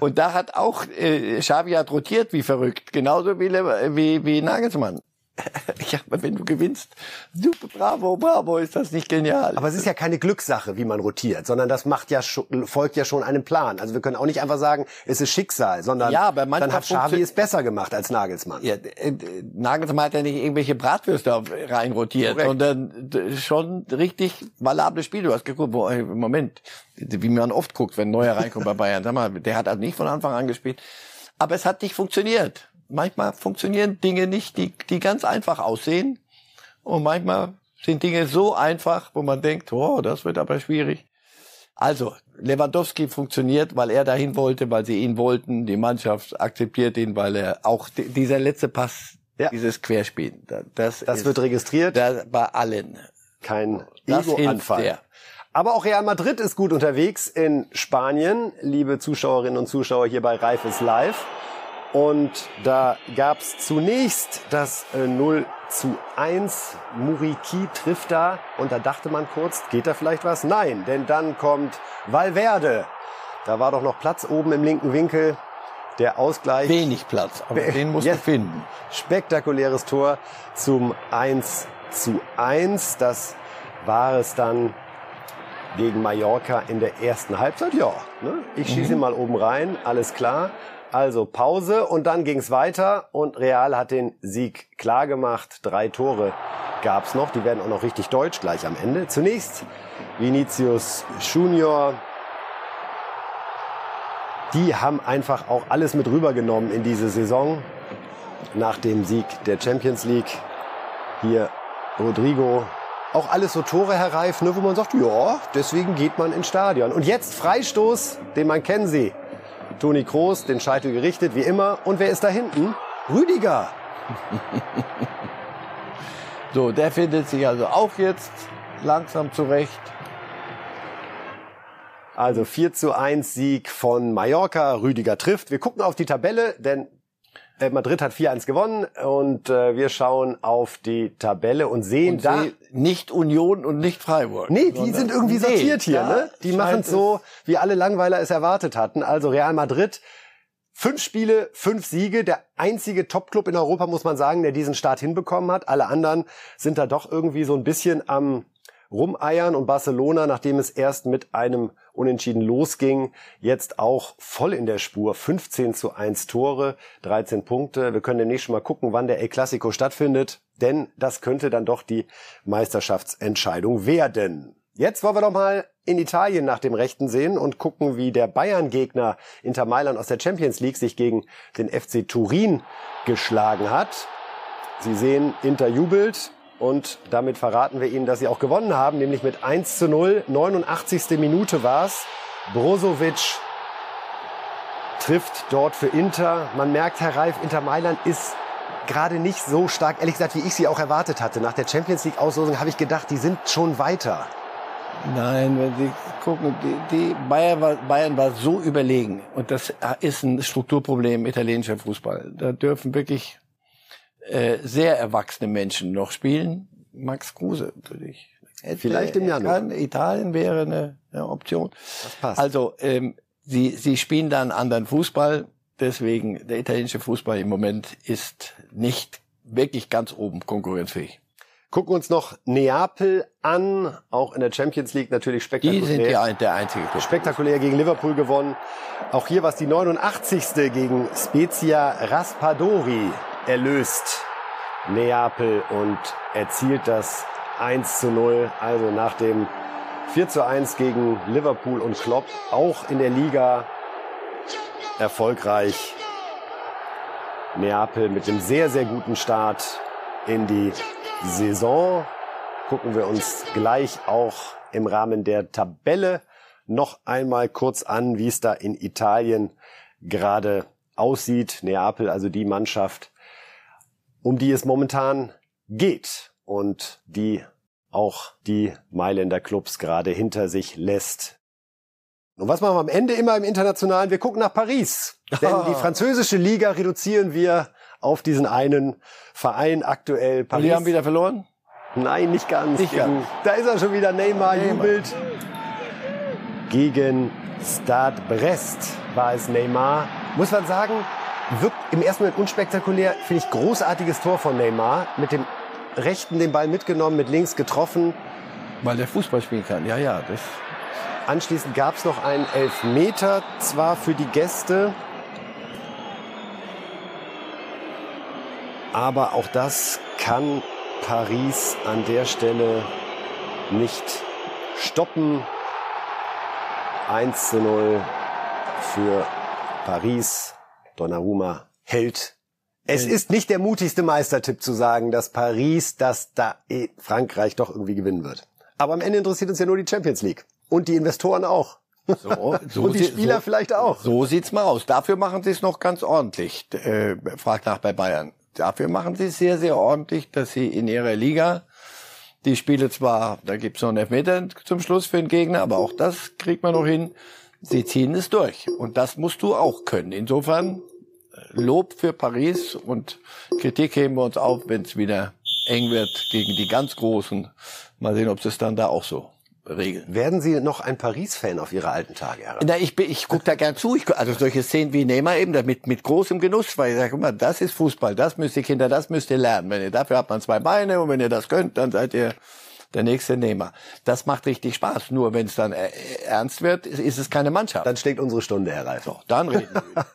Und da hat auch äh, Xavi hat rotiert wie verrückt, genauso wie, wie, wie Nagelsmann. Ja, aber wenn du gewinnst, super, bravo, bravo, ist das nicht genial. Aber es ist ja keine Glückssache, wie man rotiert, sondern das macht ja folgt ja schon einem Plan. Also wir können auch nicht einfach sagen, es ist Schicksal, sondern ja, aber dann hat Xavi es besser gemacht als Nagelsmann. Ja, äh, Nagelsmann hat ja nicht irgendwelche Bratwürste reinrotiert, Korrekt. sondern schon richtig valable Spiele. Du hast geguckt, wo, Moment, wie man oft guckt, wenn ein Neuer reinkommt bei Bayern. Sag mal, der hat also nicht von Anfang an gespielt. Aber es hat nicht funktioniert manchmal funktionieren Dinge nicht, die, die ganz einfach aussehen. Und manchmal sind Dinge so einfach, wo man denkt, oh, das wird aber schwierig. Also, Lewandowski funktioniert, weil er dahin wollte, weil sie ihn wollten. Die Mannschaft akzeptiert ihn, weil er auch dieser letzte Pass, ja. dieses Querspiel, das, das ist, wird registriert. Da, bei allen. Kein Ego-Anfall. Aber auch Real Madrid ist gut unterwegs in Spanien, liebe Zuschauerinnen und Zuschauer hier bei Reif ist live. Und da gab's zunächst das äh, 0 zu 1. Muriki trifft da und da dachte man kurz, geht da vielleicht was? Nein, denn dann kommt Valverde. Da war doch noch Platz oben im linken Winkel. Der Ausgleich. Wenig Platz, aber den musst du finden. Spektakuläres Tor zum 1 zu 1. Das war es dann gegen Mallorca in der ersten Halbzeit. Ja, ne? ich schieße mhm. mal oben rein, alles klar. Also Pause und dann ging's weiter und Real hat den Sieg klar gemacht. Drei Tore gab's noch, die werden auch noch richtig deutsch gleich am Ende. Zunächst Vinicius Junior. Die haben einfach auch alles mit rübergenommen in diese Saison. Nach dem Sieg der Champions League. Hier Rodrigo. Auch alles so Tore, Herr ne, wo man sagt, ja, deswegen geht man ins Stadion. Und jetzt Freistoß, den man kennen Sie. Toni Kroos, den Scheitel gerichtet, wie immer. Und wer ist da hinten? Rüdiger. so, der findet sich also auch jetzt langsam zurecht. Also 4 zu 1 Sieg von Mallorca. Rüdiger trifft. Wir gucken auf die Tabelle, denn Madrid hat 4-1 gewonnen und äh, wir schauen auf die Tabelle und sehen und da nicht Union und nicht Freiburg. Nee, die sind irgendwie sortiert nee, hier, ne? Die machen es so, wie alle Langweiler es erwartet hatten. Also Real Madrid Fünf Spiele, fünf Siege, der einzige Topclub in Europa, muss man sagen, der diesen Start hinbekommen hat. Alle anderen sind da doch irgendwie so ein bisschen am rumeiern und Barcelona, nachdem es erst mit einem Unentschieden losging, jetzt auch voll in der Spur. 15 zu 1 Tore, 13 Punkte. Wir können demnächst schon mal gucken, wann der El Clasico stattfindet, denn das könnte dann doch die Meisterschaftsentscheidung werden. Jetzt wollen wir doch mal in Italien nach dem Rechten sehen und gucken, wie der Bayern-Gegner Inter Mailand aus der Champions League sich gegen den FC Turin geschlagen hat. Sie sehen, Inter jubelt, und damit verraten wir Ihnen, dass sie auch gewonnen haben, nämlich mit 1 zu 0. 89. Minute war es. Brozovic trifft dort für Inter. Man merkt, Herr Reif, Inter Mailand ist gerade nicht so stark, ehrlich gesagt, wie ich sie auch erwartet hatte. Nach der Champions League Auslosung habe ich gedacht, die sind schon weiter. Nein, wenn Sie gucken, die, die Bayern, war, Bayern war so überlegen und das ist ein Strukturproblem italienischer Fußball. Da dürfen wirklich äh, sehr erwachsene Menschen noch spielen. Max Kruse natürlich. Hätte, Vielleicht im Januar. Kann, Italien wäre eine, eine Option. Das passt. Also ähm, sie, sie spielen da einen anderen Fußball. Deswegen der italienische Fußball im Moment ist nicht wirklich ganz oben konkurrenzfähig. Gucken uns noch Neapel an, auch in der Champions League natürlich spektakulär. Die sind die, der einzige Club. Spektakulär gegen Liverpool gewonnen. Auch hier war es die 89. gegen Spezia Raspadori erlöst. Neapel und erzielt das 1 zu 0. Also nach dem 4 zu 1 gegen Liverpool und Klopp auch in der Liga erfolgreich. Neapel mit dem sehr, sehr guten Start in die Saison. Gucken wir uns gleich auch im Rahmen der Tabelle noch einmal kurz an, wie es da in Italien gerade aussieht. Neapel, also die Mannschaft, um die es momentan geht und die auch die Mailänder Clubs gerade hinter sich lässt. Und was machen wir am Ende immer im Internationalen? Wir gucken nach Paris. Denn die französische Liga reduzieren wir auf diesen einen Verein aktuell. Paris. Und die haben wieder verloren? Nein, nicht ganz. Nicht ganz. Da ist er schon wieder. Neymar, Neymar. jubelt. Gegen Stade Brest war es Neymar. Muss man sagen, wirkt im ersten Moment unspektakulär. Finde ich großartiges Tor von Neymar. Mit dem rechten den Ball mitgenommen, mit links getroffen. Weil der Fußball spielen kann. Ja, ja. Das Anschließend gab es noch einen Elfmeter, zwar für die Gäste, aber auch das kann Paris an der Stelle nicht stoppen. 1 zu 0 für Paris. Donnarumma hält. Es ist nicht der mutigste Meistertipp zu sagen, dass Paris, dass da Frankreich doch irgendwie gewinnen wird. Aber am Ende interessiert uns ja nur die Champions League. Und die Investoren auch. So, so und die Spieler so, vielleicht auch. So sieht's mal aus. Dafür machen sie es noch ganz ordentlich. Äh, fragt nach bei Bayern. Dafür machen sie es sehr, sehr ordentlich, dass sie in ihrer Liga die Spiele zwar, da gibt's noch einen Elfmeter zum Schluss für den Gegner, aber auch das kriegt man noch hin. Sie ziehen es durch. Und das musst du auch können. Insofern äh, Lob für Paris und Kritik heben wir uns auf, wenn es wieder eng wird gegen die ganz Großen. Mal sehen, ob sie es dann da auch so regeln. Werden Sie noch ein Paris-Fan auf Ihre alten Tage? Herr Na, ich, bin, ich gucke da gern zu. Ich, also solche Szenen wie Neymar eben, mit, mit großem Genuss, weil ich sage, mal, das ist Fußball, das müsst ihr Kinder, das müsst ihr lernen. Wenn ihr dafür habt man zwei Beine und wenn ihr das könnt, dann seid ihr der nächste Nehmer. Das macht richtig Spaß. Nur wenn es dann äh, ernst wird, ist, ist, es keine Mannschaft. Dann schlägt unsere Stunde, Herr Reif. So, dann reden wir.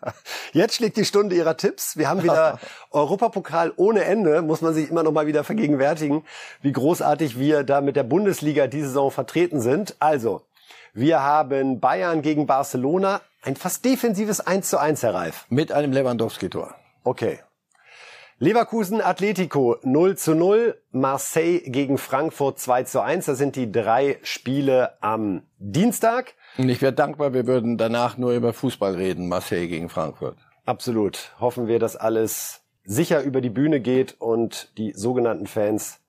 Jetzt schlägt die Stunde Ihrer Tipps. Wir haben wieder Europapokal ohne Ende. Muss man sich immer noch mal wieder vergegenwärtigen, wie großartig wir da mit der Bundesliga diese Saison vertreten sind. Also, wir haben Bayern gegen Barcelona. Ein fast defensives 1 zu 1, Herr Reif. Mit einem Lewandowski-Tor. Okay. Leverkusen Atletico 0 zu 0, Marseille gegen Frankfurt 2 zu 1. Das sind die drei Spiele am Dienstag. Und ich wäre dankbar, wir würden danach nur über Fußball reden, Marseille gegen Frankfurt. Absolut. Hoffen wir, dass alles sicher über die Bühne geht und die sogenannten Fans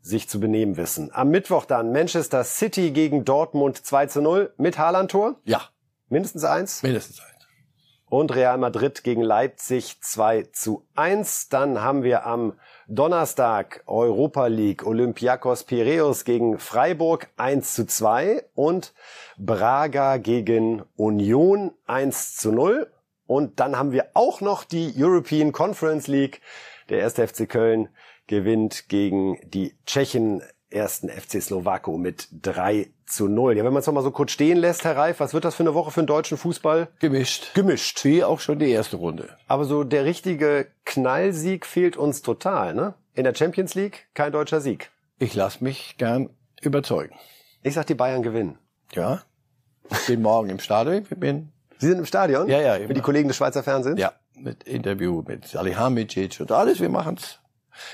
sich zu benehmen wissen. Am Mittwoch dann Manchester City gegen Dortmund 2 zu 0 mit Haaland-Tor? Ja. Mindestens eins? Mindestens eins und Real Madrid gegen Leipzig 2 zu 1. Dann haben wir am Donnerstag Europa League Olympiakos Piraeus gegen Freiburg 1 zu 2 und Braga gegen Union 1 zu 0. Und dann haben wir auch noch die European Conference League. Der erste FC Köln gewinnt gegen die Tschechen ersten FC Slowako mit 3 zu 0. Ja, wenn man es nochmal so kurz stehen lässt, Herr Reif, was wird das für eine Woche für den deutschen Fußball? Gemischt. Gemischt. Wie auch schon die erste Runde. Aber so der richtige Knallsieg fehlt uns total, ne? In der Champions League kein deutscher Sieg. Ich lasse mich gern überzeugen. Ich sag, die Bayern gewinnen. Ja. Ich bin morgen im Stadion. Ich bin Sie sind im Stadion? Ja, ja. Mit die Kollegen des Schweizer Fernsehens? Ja. Mit Interview mit Salihamidzic und alles. Wir machen's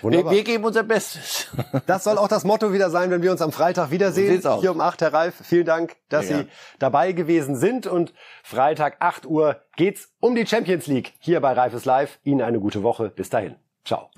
wir, wir, geben unser Bestes. Das soll auch das Motto wieder sein, wenn wir uns am Freitag wiedersehen. So Hier um 8, Herr Ralf. Vielen Dank, dass ja. Sie dabei gewesen sind. Und Freitag 8 Uhr geht's um die Champions League hier bei Reifes Live. Ihnen eine gute Woche. Bis dahin. Ciao.